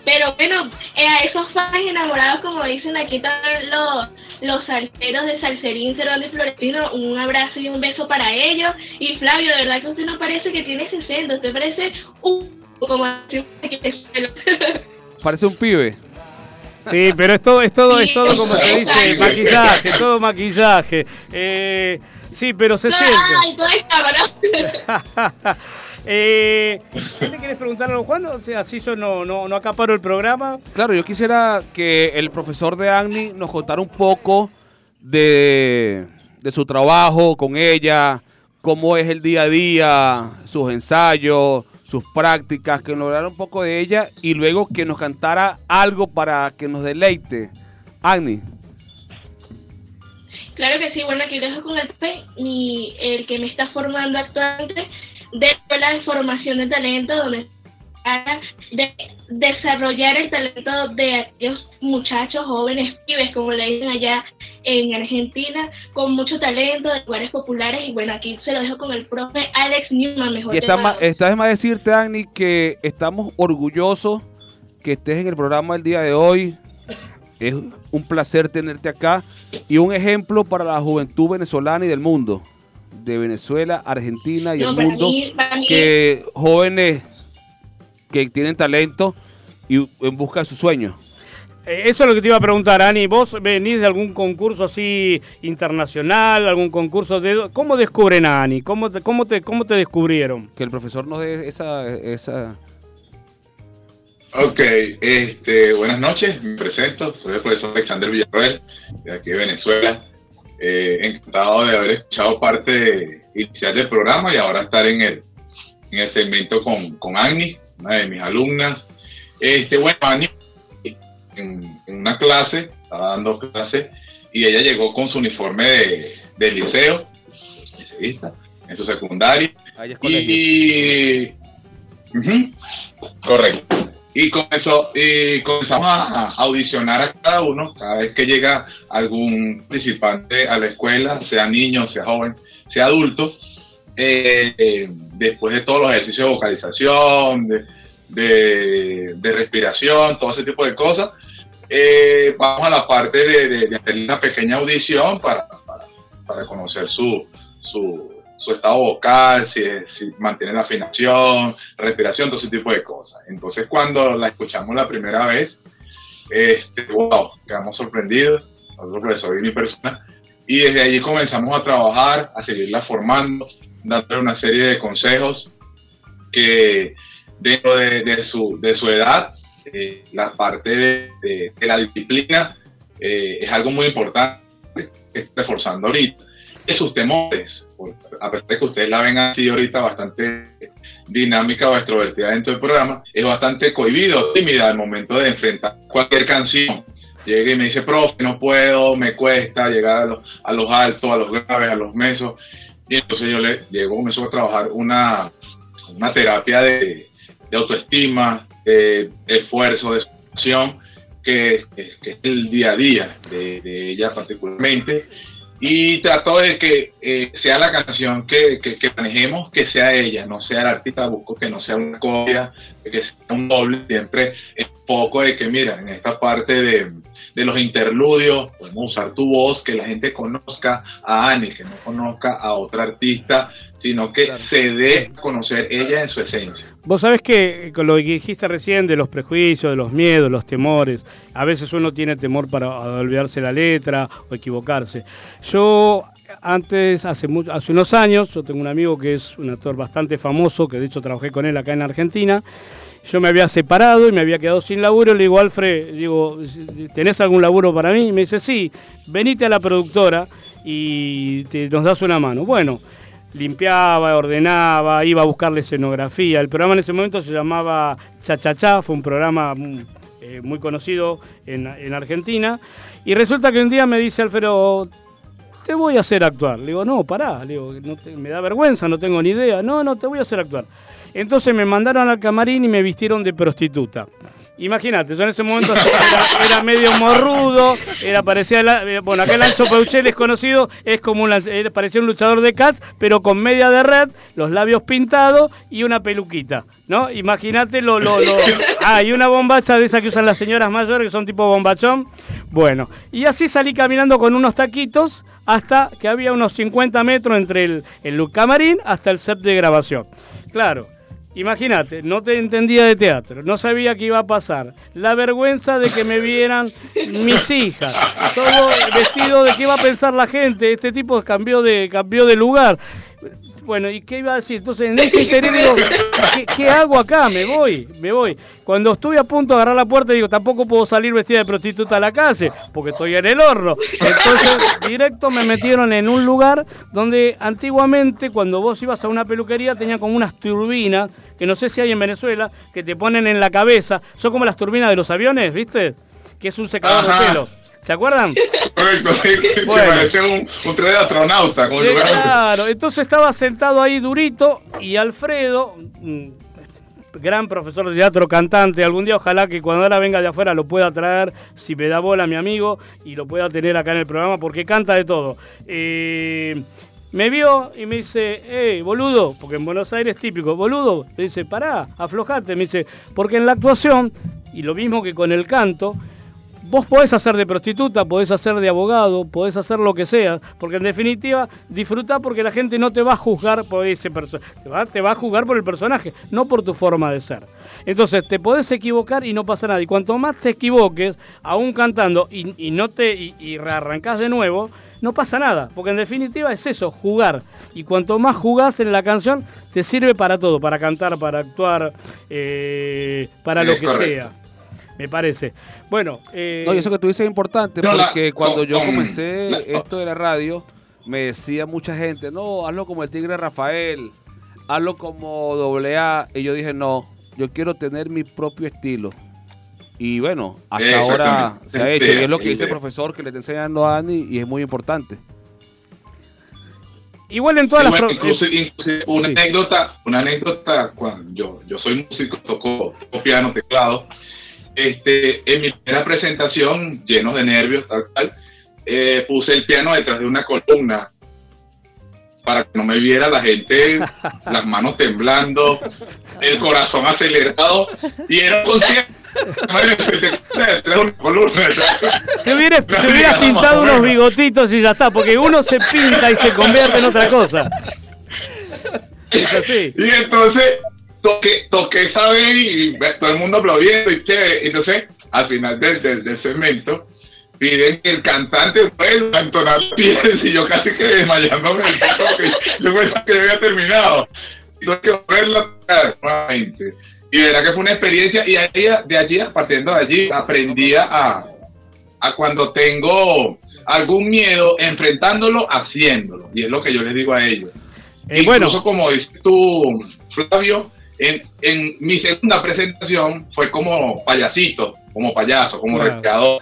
pero bueno, eh, a esos fans enamorados, como dicen aquí también los, los salseros de Salserín, Cerón y Florentino, un abrazo y un beso para ellos. Y Flavio, de verdad que usted no parece que tiene 60, usted parece un... como Parece un pibe. Sí, pero es todo, es todo, es todo como se dice, Exacto. maquillaje, todo maquillaje. Eh, sí, pero se siente. Eh, ¿Qué le querés preguntar algo, Juan? O sea, así yo no, no, no acaparo el programa. Claro, yo quisiera que el profesor de Agni nos contara un poco de, de su trabajo con ella, cómo es el día a día, sus ensayos, sus prácticas, que nos hablara un poco de ella y luego que nos cantara algo para que nos deleite. Agni. Claro que sí, bueno, aquí dejo con el P, mi, el que me está formando actualmente de la Escuela de Formación de Talento, donde de desarrollar el talento de aquellos muchachos jóvenes, pibes, como le dicen allá en Argentina, con mucho talento de lugares populares. Y bueno, aquí se lo dejo con el profe Alex Newman, mejor Y está, de más decirte, Agni, que estamos orgullosos que estés en el programa el día de hoy. Es un placer tenerte acá y un ejemplo para la juventud venezolana y del mundo, de Venezuela, Argentina y No, el mundo, mí- para mí- que jóvenes que tienen talento y en busca de sus sueños. Eh, eso es lo que te iba a preguntar, Ani. ¿Vos venís de algún concurso así internacional, algún concurso de... ¿Cómo descubren a Ani? ¿Cómo te, cómo te, cómo te descubrieron? Que el profesor nos dé esa... esa... Ok, este, buenas noches, me presento, soy el profesor Alexander Villarroel, de aquí de Venezuela. Eh, encantado de haber escuchado parte inicial del programa y ahora estar en el, en el segmento con, con Agni, una de mis alumnas. Este, bueno, Agni, en, en una clase, estaba dando clase, y ella llegó con su uniforme de, del liceo, en su secundaria. Ahí es Y, Ujú, correcto. Y eso y comenzamos a, audicionar a cada uno, cada vez que llega algún participante a la escuela, sea niño, sea joven, sea adulto, eh, eh, después de todos los ejercicios de vocalización, de, respiración, todo ese tipo de cosas, eh, vamos a la parte de hacer una pequeña audición para, para, para conocer su, su, su estado vocal, si, si mantiene la afinación, respiración, todo ese tipo de cosas. Entonces, cuando la escuchamos la primera vez, este, wow, quedamos sorprendidos, nosotros profesor y mi persona, y desde allí comenzamos a trabajar, a seguirla formando, dándole una serie de consejos que dentro de, de su, de su edad, eh, la parte de, de- la disciplina eh, es algo muy importante que está reforzando ahorita. De sus temores, por- a pesar de que ustedes la ven así ahorita bastante dinámica o extrovertida dentro del programa, es bastante cohibido, tímida al momento de enfrentar cualquier canción. Llega y me dice, profe, no puedo, me cuesta llegar a los, altos, a los graves, a los mesos. Y entonces yo le llego, comienzo a trabajar una, una terapia de, autoestima, de, esfuerzo, de acción, que, que- es el día a día de ella particularmente. Y trato de que eh, sea la canción que, que, que manejemos, que sea ella, no sea el artista, busco que no sea una copia, que sea un doble, siempre es poco de que, mira, en esta parte de, de los interludios, podemos usar tu voz, que la gente conozca a Ani, que no conozca a otra artista, sino que se dé a conocer ella en su esencia. Vos sabés que con lo que dijiste recién de los prejuicios, de los miedos, los temores, a veces uno tiene temor para olvidarse la letra o equivocarse. Yo antes, hace, mu- hace unos años, yo tengo un amigo que es un actor bastante famoso, que de hecho trabajé con él acá en Argentina. Yo me había separado y me había quedado sin laburo. Le digo, Alfred, digo, ¿tenés algún laburo para mí? Y me dice, sí, venite a la productora y nos das una mano. Bueno, limpiaba, ordenaba, iba a buscarle escenografía. El programa en ese momento se llamaba Cha Cha Cha, fue un programa mm, eh, muy conocido en, en Argentina. Y resulta que un día me dice Alfredo, te voy a hacer actuar. Le digo, no, pará, le digo, no te- me da vergüenza, no tengo ni idea. No, no, te voy a hacer actuar. Entonces me mandaron al camarín y me vistieron de prostituta. Imagínate, yo en ese momento era, era medio morrudo, era parecía, la- eh, bueno, aquel Ancho Peuchel es conocido, es como un, era- parecía un luchador de cats, pero con media de red, los labios pintados y una peluquita, ¿no? Imagínate lo, lo, lo- ah, y una bombacha de esa que usan las señoras mayores, que son tipo bombachón. Bueno, y así salí caminando con unos taquitos hasta que había unos 50 metros entre el, el camarín hasta el set de grabación. Claro, Imagínate, no te entendía de teatro, no sabía qué iba a pasar. La vergüenza de que me vieran mis hijas. Todo vestido de qué iba a pensar la gente. Este tipo cambió de, cambió de lugar. Bueno, ¿y qué iba a decir? Entonces, en ese interés digo, ¿qué, qué hago acá? Me voy, me voy. Cuando estuve a punto de agarrar la puerta, digo, tampoco puedo salir vestida de prostituta a la calle, porque estoy en el horno. Entonces, directo me metieron en un lugar donde antiguamente, cuando vos ibas a una peluquería, tenía como unas turbinas, que no sé si hay en Venezuela, que te ponen en la cabeza. Son como las turbinas de los aviones, ¿viste? Que es un secador Ajá. de pelo. ¿Se acuerdan? Correcto, sí, Bueno. un, un tren de astronauta. Como fuera- claro, entonces estaba sentado ahí durito y Alfredo, mm, gran profesor de teatro, cantante, algún día ojalá que cuando ahora venga de afuera lo pueda traer, si me da bola mi amigo, y lo pueda tener acá en el programa porque canta de todo. Eh, me vio y me dice, hey, boludo, porque en Buenos Aires es típico, boludo, me dice, pará, aflojate, me dice, porque en la actuación, y lo mismo que con el canto, Vos podés hacer de prostituta, podés hacer de abogado, podés hacer lo que sea, porque en definitiva disfrutá porque la gente no te va a juzgar por ese personaje, te va, te va a juzgar por el personaje, no por tu forma de ser. Entonces te podés equivocar y no pasa nada. Y cuanto más te equivoques, aún cantando y, y no te y, y rearrancás de nuevo, no pasa nada, porque en definitiva es eso, jugar. Y cuanto más jugás en la canción, te sirve para todo, para cantar, para actuar, eh, para Es lo que correcto. sea. Me parece. Bueno, eh, No, y eso que tú dices es importante No, la- porque cuando yo con- comencé la- esto de la radio, me decía mucha gente, no, hazlo como el Tigre Rafael, hazlo como doble A. Y yo dije, no, yo quiero tener mi propio estilo. Y bueno, hasta ahora se ha hecho. Sí, Y es lo que sí, dice el profesor que le está enseñando a Andy y es muy importante. Igual en todas Sí, las... bueno, incluso- eh, incluso una sí. anécdota, una anécdota cuando yo, yo soy músico, toco, toco piano, teclado. Este, en mi primera presentación, lleno de nervios, tal, tal, eh, puse el piano detrás de una columna para que no me viera la gente, las manos temblando, el corazón acelerado, y era un concierto. Madre, que te- detrás de una columna. Te hubieras, te hubieras pintado unos bigotitos y ya está, porque uno se pinta y se convierte en otra cosa. Es así. Y entonces toqué, toqué esa vez y todo el mundo aplaudiendo y chévere. Entonces, al final del, del, del segmento, piden que el cantante vuelva a entonar piezas y yo casi que desmayándome piso porque yo pensaba que había terminado. Y tuve que volverla a tocar nuevamente. Y de verdad que fue una experiencia y ahí, de allí, partiendo de allí, aprendí a, a cuando tengo algún miedo, enfrentándolo, haciéndolo. Y es lo que yo les digo a ellos. Eh, Incluso bueno. como dices tú, Flavio, en, en mi segunda presentación fue como payasito, como payaso, como Claro. recreador.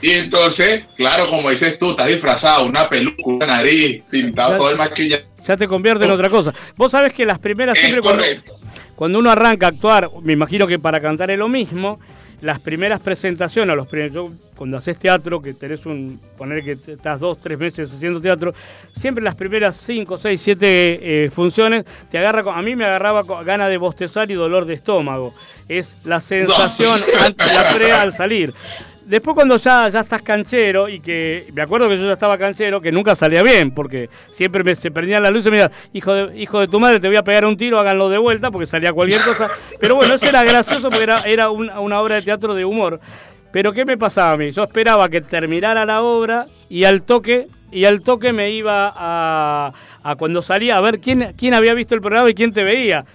Y entonces, claro, como dices tú, estás disfrazado, una peluca, una nariz, pintado Ya- todo el maquillaje. Ya te convierte en otra cosa. Vos sabés que las primeras Es siempre cuando, cuando uno arranca a actuar, me imagino que para cantar es lo mismo, las primeras presentaciones, los primeros, yo, cuando haces teatro, que tenés un, poner que estás dos, tres meses haciendo teatro, siempre las primeras cinco, seis, siete eh, funciones, te agarra, con- a mí me agarraba con ganas de bostezar y dolor de estómago. Es la sensación, No. ante la pre al salir. Después cuando ya, ya estás canchero y que me acuerdo que yo ya estaba canchero, que nunca salía bien, porque siempre me, se prendían las luces y me decían, hijo de, hijo de tu madre, te voy a pegar un tiro, háganlo de vuelta, porque salía cualquier cosa. Pero bueno, eso era gracioso porque era, era un- una obra de teatro de humor. Pero ¿qué me pasaba a mí? Yo esperaba que terminara la obra y al toque, y al toque me iba a, a cuando salía a ver quién, quién había visto el programa y quién te veía.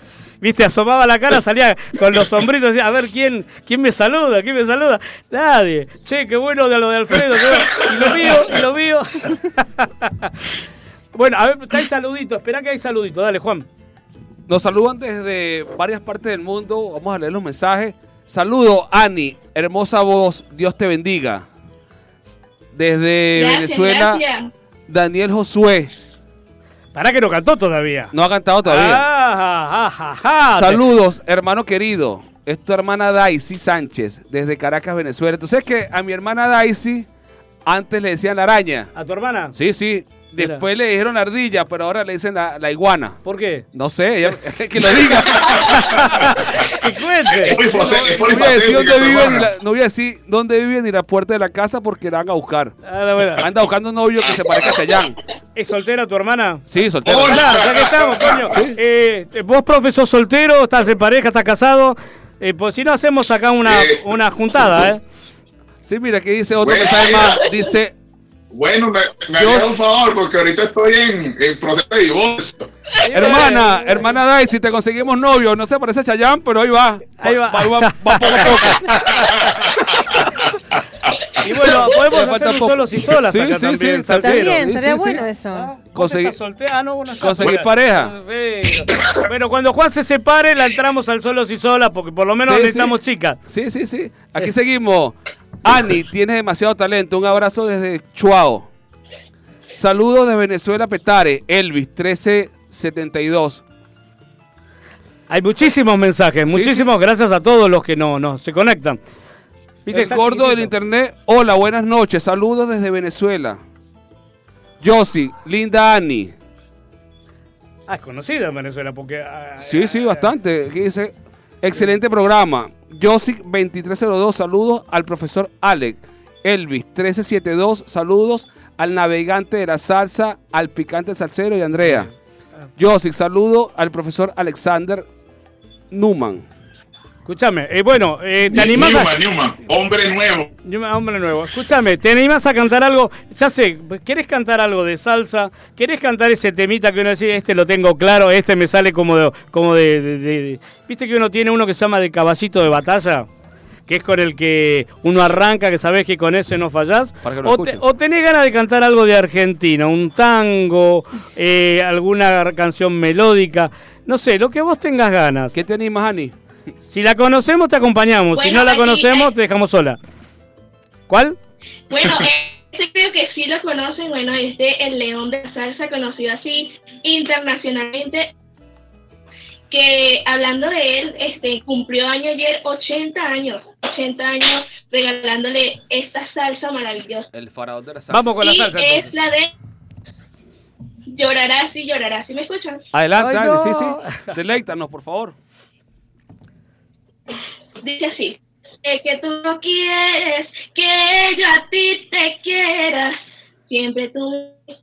Viste, asomaba la cara, salía con los sombritos, decía, a ver quién, quién me saluda, quién me saluda. Nadie. Che, qué bueno de lo de Alfredo. qué bueno. Y lo mío, y lo mío. bueno, a ver, hay saludito, espera que hay saludito, dale, Juan. Nos saludan desde varias partes del mundo. Vamos a leer los mensajes. Saludo, Ani, hermosa voz, Dios te bendiga. Desde Gracias, Venezuela, gracias. Daniel Josué. Para que no cantó todavía. No ha cantado todavía. Ah, ja, ja, ja. Saludos, hermano querido. Es tu hermana Daisy Sánchez, desde Caracas, Venezuela. ¿Tú sabes que a mi hermana Daisy antes le decían la araña? ¿A tu hermana? Sí, sí. Después le dijeron ardilla, pero ahora le dicen la, la iguana. ¿Por qué? No sé, ella- que lo diga. que cuente. No, no voy a decir dónde vive ni la, no voy a decir dónde vive ni la puerta de la casa porque la van a buscar. Ah, bueno. Anda buscando un novio que se parezca a Chayán. ¿Es soltera tu hermana? Sí, soltera. Hola, ya que estamos, coño. Sí. Eh, vos, profe, sos soltero, estás en pareja, estás casado. Eh, pues si no, hacemos acá una, Eh. una juntada, ¿eh? Sí, mira, aquí dice otro Bueno, mensaje más. Dice, Bueno, me, me haría un favor porque ahorita estoy en, en proceso de divorcio. hermana, hermana Daisy, te conseguimos novio. No se parece a Chayán, pero ahí va. Ahí va. Va, va- va poco a poco. Y bueno, podemos hacer un solos y solas Sí, acá sí, también, sí. También, estaría sí, bueno eso. Ah, no, no conseguí soltera. pareja. Bueno. Bueno, cuando Juan se separe, la entramos al solos y solas, porque por lo menos Sí, necesitamos sí. chicas. Sí, sí, sí. Aquí seguimos. Ani, tienes demasiado talento. Un abrazo desde Chuao. Saludos de Venezuela, Petare. Elvis, 1372. Hay muchísimos mensajes, muchísimos gracias a todos los que no, no se conectan. Viste, El gordo del internet. Hola, buenas noches. Saludos desde Venezuela. Josie, linda Ani. Ah, es conocida en Venezuela porque... ah, Sí, sí, bastante. Aquí dice, excelente programa. Josie 2302, saludos al profesor Alex. Elvis 1372, saludos al navegante de la salsa, al picante salsero y Andrea. Josie, saludo al profesor Alexander Numan. Escúchame, eh, bueno, eh, ¿te animás a... Newman, Newman, hombre nuevo. Yo- Hombre nuevo, escúchame, ¿te animás a cantar algo? Ya sé, ¿querés cantar algo de salsa? ¿Querés cantar ese temita que uno dice, este lo tengo claro, este me sale como de... Como de, de- de- de- ¿Viste que uno tiene uno que se llama de caballito de batalla? Que es con el que uno arranca, que sabés que con ese no fallás. Para que lo o, te- o tenés ganas de cantar algo de Argentina, un tango, eh, alguna canción melódica. No sé, lo que vos tengas ganas. ¿Qué te animas, Ani? Si la conocemos, te acompañamos. si no la conocemos, te dejamos sola. ¿Cuál? Bueno, Este creo que sí lo conocen, bueno, es de El León de la Salsa, conocido así internacionalmente, que hablando de él, este cumplió año ayer 80 años, 80 años regalándole esta salsa maravillosa. El faraón de la salsa. Vamos con la y salsa. es entonces. la de Llorarás y llorarás, ¿sí me escuchan? Adelante, Ay, no. sí, sí. Deleítanos, por favor. Dice así. Sé que tú no quieres que yo a ti te quiera. Siempre tú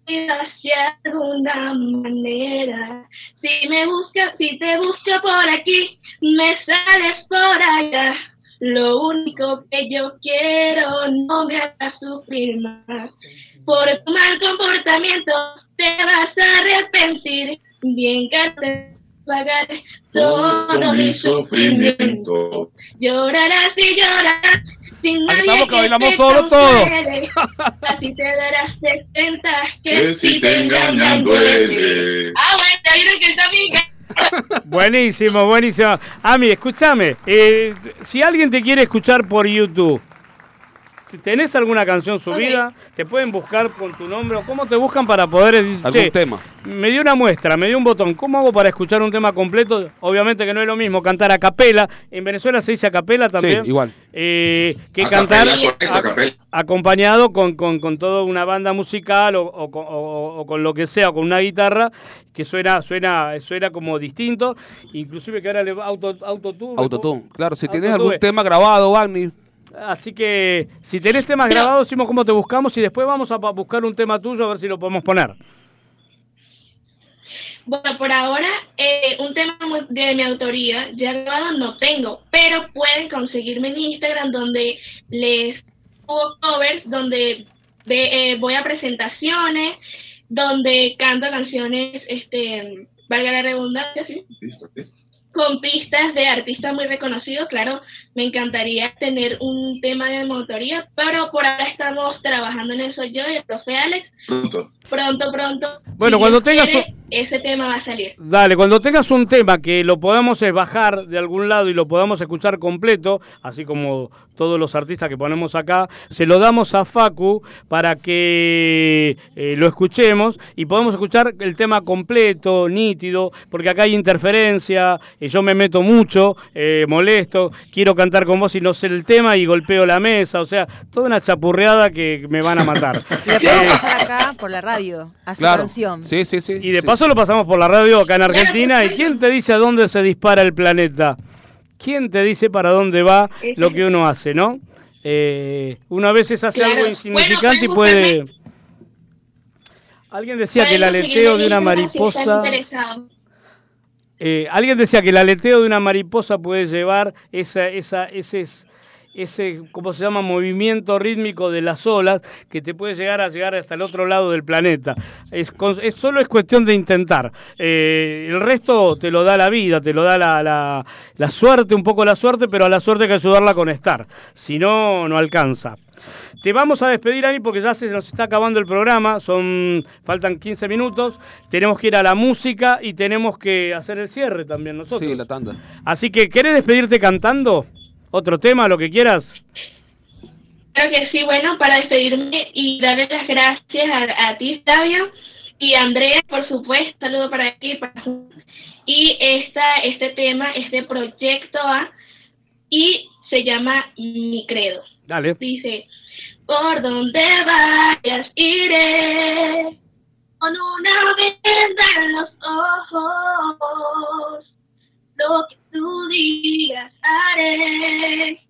de alguna manera. Si me buscas, si te busco por aquí, me sales por allá. Lo único que yo quiero no me hagas sufrir más. Por tu mal comportamiento te vas a arrepentir. Bien que te pagaré todo mi sufrimiento. Llorarás y llorarás sin nadie estamos que bailamos te solo todo. consuele. Así te darás cuenta que, Que si te engañan duele. Ah, bueno, que está. Buenísimo, buenísimo. Ami, escúchame. eh, si alguien te quiere escuchar por YouTube, ¿tenés alguna canción subida? ¿Te pueden buscar con tu nombre? ¿O ¿Cómo te buscan para poder decir, Algún "Che, tema. Me dio una muestra, me dio un botón. ¿Cómo hago para escuchar un tema completo? Obviamente que no es lo mismo cantar a capela. En Venezuela se dice a capela también. Sí, igual. Eh, que A cantar capela, correcto, a capela. acompañado con, con, con toda una banda musical o, o con- o- o con lo que sea, o con una guitarra que suena suena suena como distinto, inclusive que ahora le va auto autotune. Autotune. Claro, si tienes Autotune. algún tema grabado, Agni, Así que si tenés temas grabados, decimos cómo te buscamos y después vamos a pa- buscar un tema tuyo a ver si lo podemos poner. Bueno, por ahora, eh, un tema mu- de mi autoría, ya grabado no tengo, pero pueden conseguirme en Instagram donde les hago covers, donde ve- eh, voy a presentaciones, donde canto canciones, este, valga la redundancia, ¿sí? con pistas de artistas muy reconocidos. Claro, me encantaría tener un tema de mi autoría, pero por ahora estamos trabajando en eso yo y el profe Alex. Pronto. Pronto, pronto. Bueno, si cuando tengas quiere, ese tema va a salir. Dale, cuando tengas un tema que lo podamos eh, bajar de algún lado y lo podamos escuchar completo, así como todos los artistas que ponemos acá, se lo damos a Facu para que eh, lo escuchemos y podamos escuchar el tema completo, nítido, porque acá hay interferencia, eh, yo me meto mucho, eh, molesto, quiero cantar con vos y no sé el tema y golpeo la mesa, o sea, toda una chapurreada que me van a matar. Y podemos pasar acá por la radio, a su Claro. canción. Sí, sí, sí. Y de paso lo pasamos por la radio acá en Argentina. ¿Y quién te dice a dónde se dispara el planeta? ¿Quién te dice para dónde va lo que uno hace, no? Eh, una vez hace Claro. algo insignificante Bueno, y puede... Alguien decía que el aleteo de una mariposa... Eh, alguien decía que el aleteo de una mariposa puede llevar ese, ese, ¿cómo se llama? Movimiento rítmico de las olas que te puede llegar a llegar hasta el otro lado del planeta. Es, solo es cuestión de intentar. Eh, el resto te lo da la vida, te lo da la, la, la suerte, un poco la suerte, pero a la suerte hay que ayudarla con estar. Si no, no alcanza. Te vamos a despedir, Ani, porque ya se nos está acabando el programa. Son faltan 15 minutos. Tenemos que ir a la música y tenemos que hacer el cierre también nosotros. Sí, la tanda. Así que, ¿querés despedirte cantando? ¿Otro tema, lo que quieras? Creo que sí, bueno, para despedirme y darle las gracias a, a ti, Flavio, y a Andrea, por supuesto, saludo para ti. para- Y esta, este tema, este proyecto A, y se llama Mi Credo. Dale. Dice, por donde vayas iré, con una venda en los ojos, lo que tú digas haré.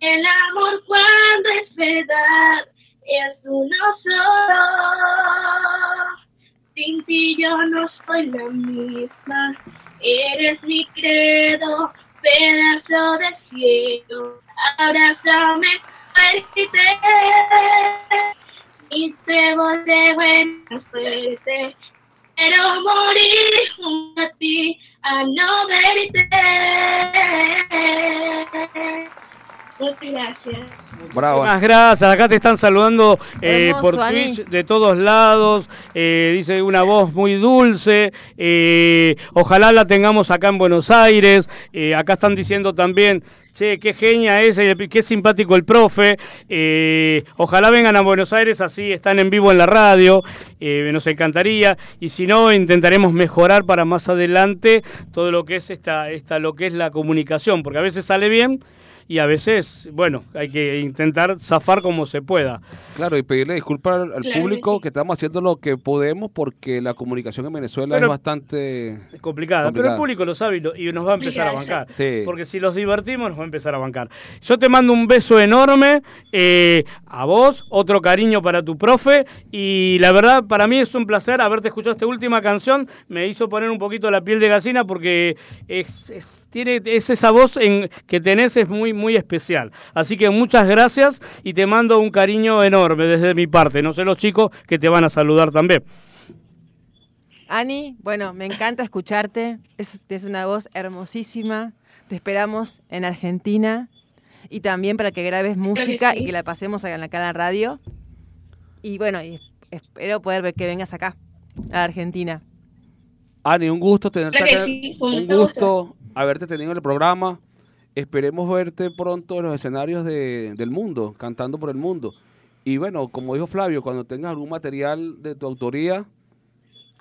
El amor cuando es verdad es uno solo. Sin ti yo no soy la misma, eres mi credo, pedazo de cielo. Abrázame fuerte y te voy de buena suerte. Quiero morir junto a ti a no verte. Muchas gracias. Bravo. Muchas gracias. Acá te están saludando eh, Hermoso, por Ani. Twitch de todos lados. Eh, dice una voz muy dulce. Eh, ojalá la tengamos acá en Buenos Aires. Eh, acá están diciendo también. Che, qué genia es, qué simpático el profe. eh, ojalá vengan a Buenos Aires, así están en vivo en la radio, eh, nos encantaría. Y si no, intentaremos mejorar para más adelante todo lo que es esta, esta, lo que es la comunicación, porque a veces sale bien y a veces, bueno, hay que intentar zafar como se pueda. Claro, y pedirle disculpas al, Claro público que estamos haciendo lo que podemos porque la comunicación en Venezuela Pero- es bastante Es complicada, pero el público lo sabe y, lo- y nos va a empezar a bancar. Sí. Porque si los divertimos, nos va a empezar a bancar. Yo te mando un beso enorme eh, a vos, otro cariño para tu profe. Y la verdad, para mí es un placer haberte escuchado esta última canción. Me hizo poner un poquito la piel de gallina porque es, es- tiene, es esa voz en, que tenés, es muy, muy especial. Así que muchas gracias y te mando un cariño enorme desde mi parte. No sé los chicos que te van a saludar también. Ani, bueno, me encanta escucharte. Es, es una voz hermosísima. Te esperamos en Argentina y también para que grabes música y que la pasemos acá en la cara radio. Y bueno, y espero poder ver que vengas acá, a Argentina. Ani, un gusto tenerte acá. un gusto haberte tenido en el programa. Esperemos verte pronto en los escenarios de- del mundo, cantando por el mundo. Y bueno, como dijo Flavio, cuando tengas algún material de tu autoría,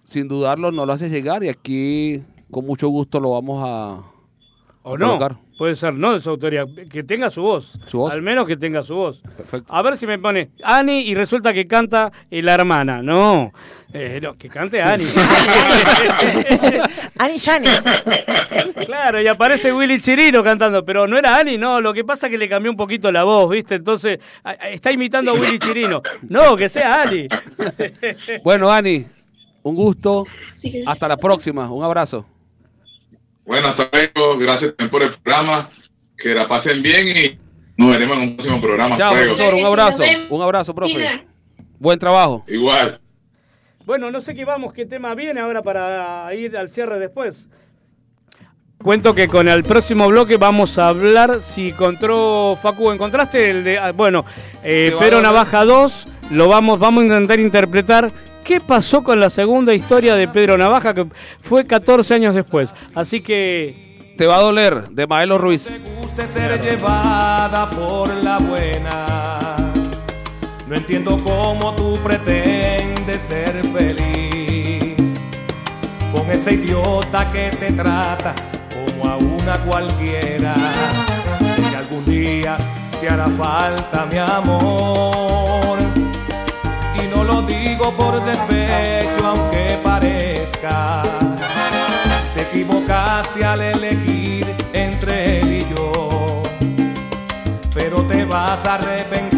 sin dudarlo, no lo haces llegar y aquí con mucho gusto lo vamos a, O no, colocar. puede ser no de su autoría, que tenga su voz. Su voz. Al menos que tenga su voz. Perfecto. A ver si me pone Ani y resulta que canta la hermana. No, Eh, no, que cante Ani. Ani Yanes. claro, y aparece Willy Chirino cantando, pero no era Ani, no, lo que pasa es que le cambió un poquito la voz, ¿viste? Entonces, está imitando a Willy Chirino. No, que sea Ani. Bueno, Ani, un gusto. Hasta la próxima. Un abrazo. Bueno, hasta luego. Gracias también por el programa. Que la pasen bien y nos veremos en un próximo programa. Chao, luego. profesor. Un abrazo. Un abrazo, profe. Buen trabajo. Igual. Bueno, no sé qué vamos, qué tema viene ahora para ir al cierre después. Cuento que con el próximo bloque vamos a hablar, si encontró, Facu, ¿encontraste el de, ah, bueno, eh, doler. Navaja 2, lo vamos, vamos a intentar interpretar qué pasó con la segunda historia de Pedro Navaja, que fue 14 años después. Así que... Te va a doler, de Maelo Ruiz. guste ser llevada por la buena. No entiendo cómo tú pretendes ser feliz con ese idiota que te trata como a una cualquiera. Si algún día te hará falta mi amor, no por despecho, aunque parezca. Te equivocaste al elegir entre él y yo, pero te vas a arrepentir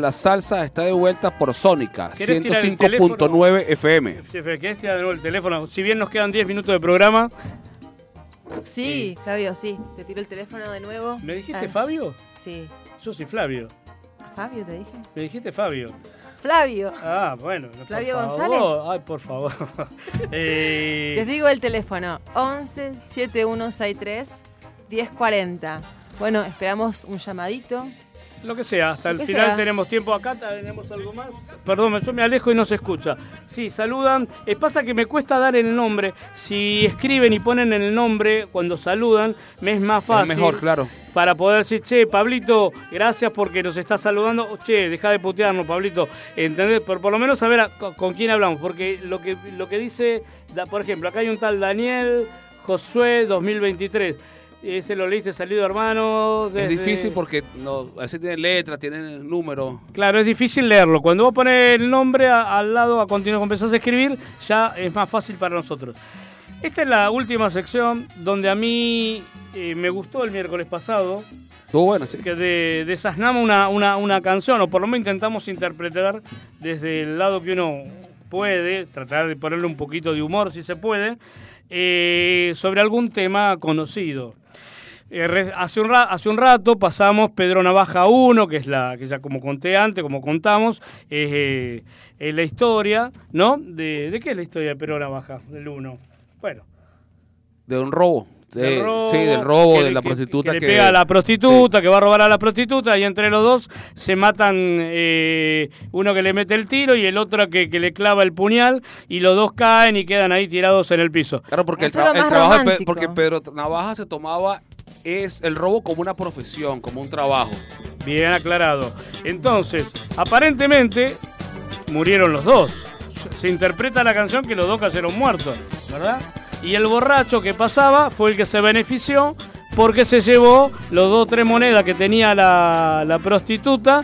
con la salsa, está de vuelta por Sónica, ¿Querés tirar el 105.9 FM. Jefe, ¿querés tirar de nuevo el teléfono? Si bien nos quedan 10 minutos de programa. Sí, Fabio, sí. Te tiro el teléfono de nuevo. ¿Me dijiste Ah, Fabio? Sí. Yo soy Flavio. Fabio, te dije. Me dijiste Fabio. Flavio. Ah, bueno. por Flavio favor. González. Ay, por favor. Eh, Les digo el teléfono: 11 7163 1040. Bueno, esperamos un llamadito. Lo que sea, hasta el final sea. tenemos tiempo acá, tenemos algo más. Perdón, yo me alejo y no se escucha. Sí, saludan. Eh, pasa que me cuesta dar el nombre. Si escriben y ponen el nombre cuando saludan, me es más fácil. mejor, claro. Para poder decir, che, Pablito, gracias porque nos está saludando. Che, deja de putearnos, Pablito. ¿Entendés? Por, por lo menos saber a- con, con quién hablamos. Porque lo que, lo que dice, da- por ejemplo, acá hay un tal Daniel Josué 2023. Ese lo leíste salido, hermano. Es desde- difícil porque no, a veces tiene letra, tiene número. Claro, es difícil leerlo. Cuando vos pones el nombre a- al lado, a continuación empezás a escribir, ya es más fácil para nosotros. Esta es la última sección donde a mí eh, me gustó el miércoles pasado. Estuvo bueno, sí. Que de, desasnamos una, una, una canción, o por lo menos intentamos interpretar desde el lado que uno puede, tratar de ponerle un poquito de humor si se puede, eh, sobre algún tema conocido. Eh, re- hace, un ra- hace un rato pasamos Pedro Navaja 1, que es la que ya como conté antes, como contamos, es, eh, es la historia, ¿no? De, ¿De qué es la historia de Pedro Navaja, del 1? Bueno, De un robo. del Eh, robo, sí, del robo que de la que- prostituta que, que, le pega a la prostituta, que va a robar a la prostituta, y entre los dos se matan eh, uno que le mete el tiro y el otro que, que le clava el puñal, y los dos caen y quedan ahí tirados en el piso. Claro, porque el, tra- el trabajo de Pe- porque Pedro Navaja se tomaba es el robo como una profesión, como un trabajo. Bien aclarado. Entonces, aparentemente murieron los dos. Se interpreta la canción que los dos cayeron muertos, ¿verdad? Y el borracho que pasaba fue el que se benefició porque se llevó los dos o tres monedas que tenía la, la prostituta,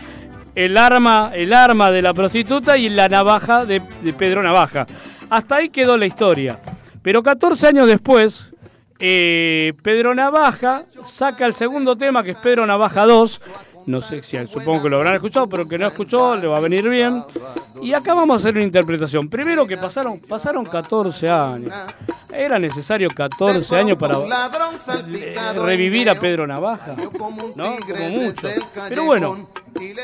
el arma, el arma de la prostituta y la navaja de, de Pedro Navaja. Hasta ahí quedó la historia. Pero 14 años después, eh, Pedro Navaja saca el segundo tema que es Pedro Navaja 2. No sé si supongo que lo habrán escuchado, pero el que no escuchó le va a venir bien. Y acá vamos a hacer una interpretación. Primero que pasaron, pasaron 14 años. Era necesario 14 años para revivir a Pedro Navaja. ¿No? Como mucho. Pero bueno,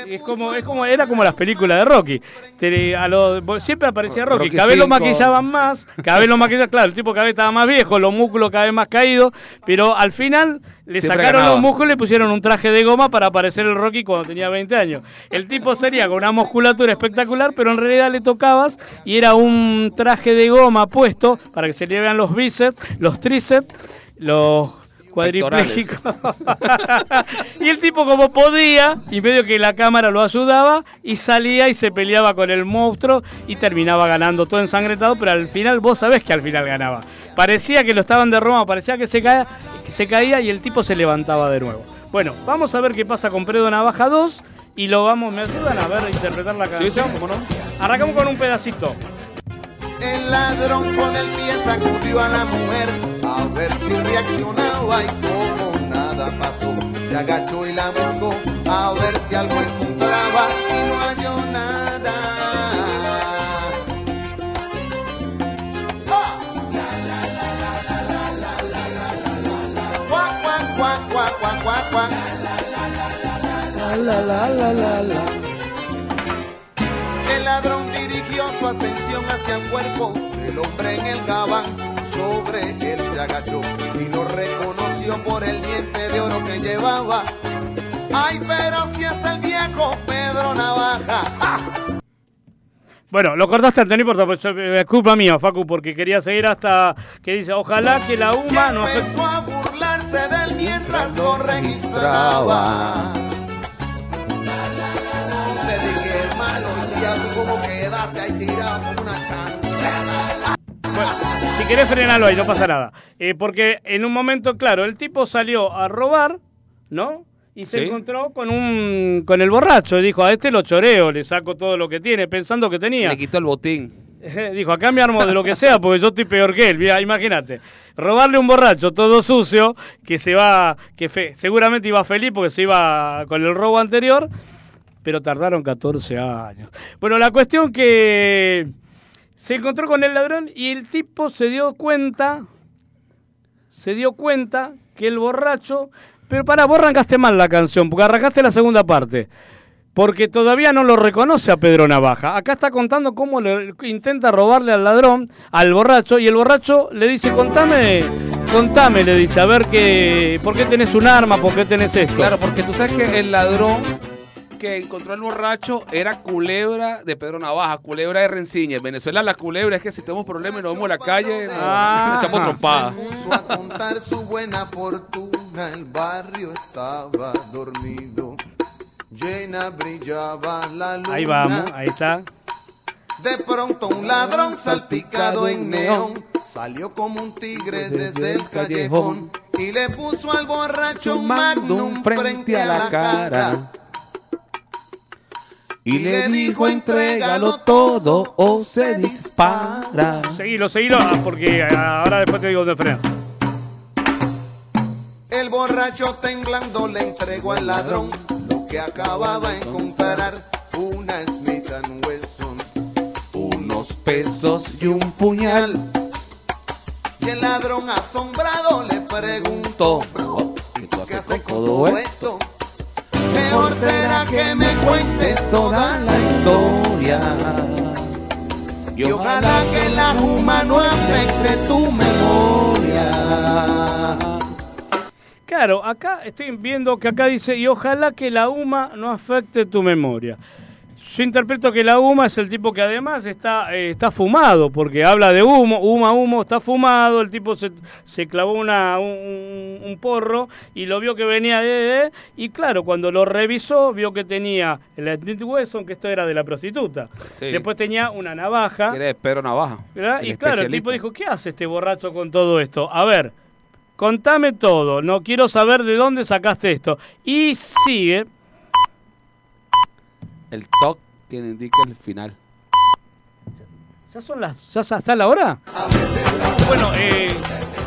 es como, es como, era como las películas de Rocky. Te- a lo- siempre aparecía Rocky. Rocky Cada vez lo maquillaban más, cada vez lo maquillaban, claro, el tipo cada vez estaba más viejo, los músculos cada vez más caídos, pero al final le Siempre sacaron ganaba. los músculos y le pusieron un traje de goma para parecer el Rocky cuando tenía 20 años. El tipo sería con una musculatura espectacular, pero en realidad le tocabas y era un traje de goma puesto para que se le vean los bíceps, los tríceps, los cuadriplégicos. y el tipo como podía, y medio que la cámara lo ayudaba, y salía y se peleaba con el monstruo y terminaba ganando todo ensangrentado, pero al final vos sabés que al final ganaba. Parecía que lo estaban de Roma, parecía que se caía, que se caía y el tipo se levantaba de nuevo. Bueno, vamos a ver qué pasa con Pedro Navaja 2 y lo vamos, ¿me ayudan a ver a interpretar la Sí, sí, canción? cómo no. Arrancamos con un pedacito. El ladrón con el pie sacudió a la mujer a ver si reaccionaba y como nada pasó, se agachó y la buscó a ver si algo encontraba y no halló cuac, cuac, cuac. El ladrón dirigió su atención hacia el cuerpo del hombre en el gabán. Sobre él se agachó y lo reconoció por el diente de oro que llevaba. Ay, pero si es el viejo Pedro Navaja. ¡Ah! Bueno, lo cortaste antes, no importa, pues, eh, es culpa mía, Facu, porque quería seguir hasta que dice, ojalá que la UMA no Empezó a burlarse de él mientras lo registraba. Le dije, hermano, ya tú como quedaste ahí tirado como una chancleta. Bueno, si querés frenarlo ahí, no pasa nada. Eh, porque en un momento, claro, el tipo salió a robar, ¿no? Y se Sí. encontró con un con el borracho y dijo, a este lo choreo, le saco todo lo que tiene, pensando que tenía. Le quitó el botín. Dijo, acá me armo de lo que sea porque yo estoy peor que él. Imagínate. Robarle un borracho todo sucio que se va, que seguramente iba feliz porque se iba con el robo anterior, pero tardaron 14 años. Bueno, la cuestión que se encontró con el ladrón y el tipo se dio cuenta, se dio cuenta que el borracho, pero para, vos arrancaste mal la canción, porque arrancaste la segunda parte. Porque todavía no lo reconoce a Pedro Navaja. Acá está contando cómo le intenta robarle al ladrón, al borracho, y el borracho le dice, contame, contame, le dice, a ver qué, por qué tenés un arma, por qué tenés esto. Claro, porque tú sabes que el ladrón que encontró al borracho era culebra de Pedro Navaja, culebra de Renciña. En Venezuela la culebra es que si tenemos problemas y nos vemos en la calle, nos, Ah. nos echamos trompadas. puso a contar su buena fortuna, el barrio estaba dormido. Llena brillaba la luna. Ahí vamos, ahí está. De pronto un ladrón salpicado en neón salió como un tigre desde el callejón y le puso al borracho un magnum frente a la cara. Y le dijo, entrégalo todo o se dispara. Seguilo, seguilo, ah, porque ahora después te digo de frenar. El borracho temblando le entregó al ladrón que acababa de encontrar, una Smith Wesson, unos pesos y un puñal. Y el ladrón asombrado le preguntó, bro, ¿y tú qué haces con todo todo esto? Mejor será que me cuentes toda la historia. Y ojalá que la juma no afecte tu memoria. Claro, acá estoy viendo que acá dice, y ojalá que la UMA no afecte tu memoria. Yo interpreto que la UMA es el tipo que además está, eh, está fumado, porque habla de humo, UMA, humo, está fumado, el tipo se, se clavó una, un, un porro y lo vio que venía de, de- y claro, cuando lo revisó, vio que tenía el Smith Wesson, que esto era de la prostituta. Sí. Después tenía una navaja. Que era de Pedro Navaja. Y claro, el tipo dijo, ¿qué hace este borracho con todo esto? A ver, contame todo, no quiero saber de dónde sacaste esto. Y sigue, El toque que indica el final. ¿Ya son las, ya está la hora? Bueno, eh,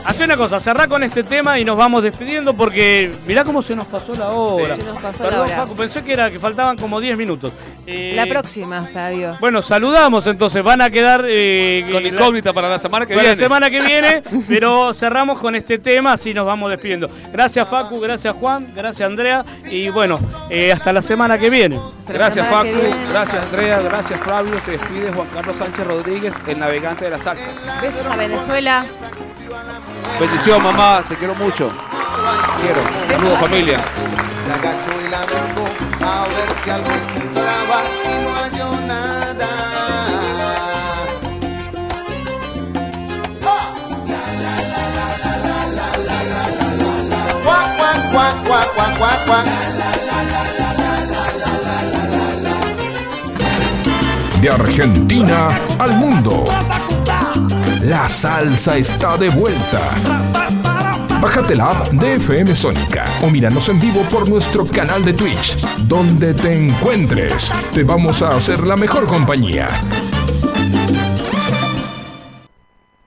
hace una cosa, cerrá con este tema y nos vamos despidiendo porque mirá cómo se nos pasó la hora. Se nos pasó Perdón, la hora. Facu, pensé que era que faltaban como 10 minutos. Eh, La próxima, Flavio. Bueno, saludamos entonces, van a quedar eh, Con la- incógnita para la semana que para viene. la semana que viene, pero cerramos con este tema, así nos vamos despidiendo. Gracias Facu, gracias Juan, gracias Andrea y bueno, eh, hasta la semana que viene. Gracias Facu, viene. gracias Andrea, gracias Flavio. Se despide Juan Carlos Sánchez Rodríguez, el navegante de la salsa. Besos a Venezuela. Bendición mamá, te quiero mucho. Te quiero. Saludos familia. Se agachó y la buscó a ver si algo encontraba y no halló nada. ¡Ah! Argentina al mundo. La salsa está de vuelta. Bájate la app de FM Sónica o míranos en vivo por nuestro canal de Twitch. Donde te encuentres, te vamos a hacer la mejor compañía.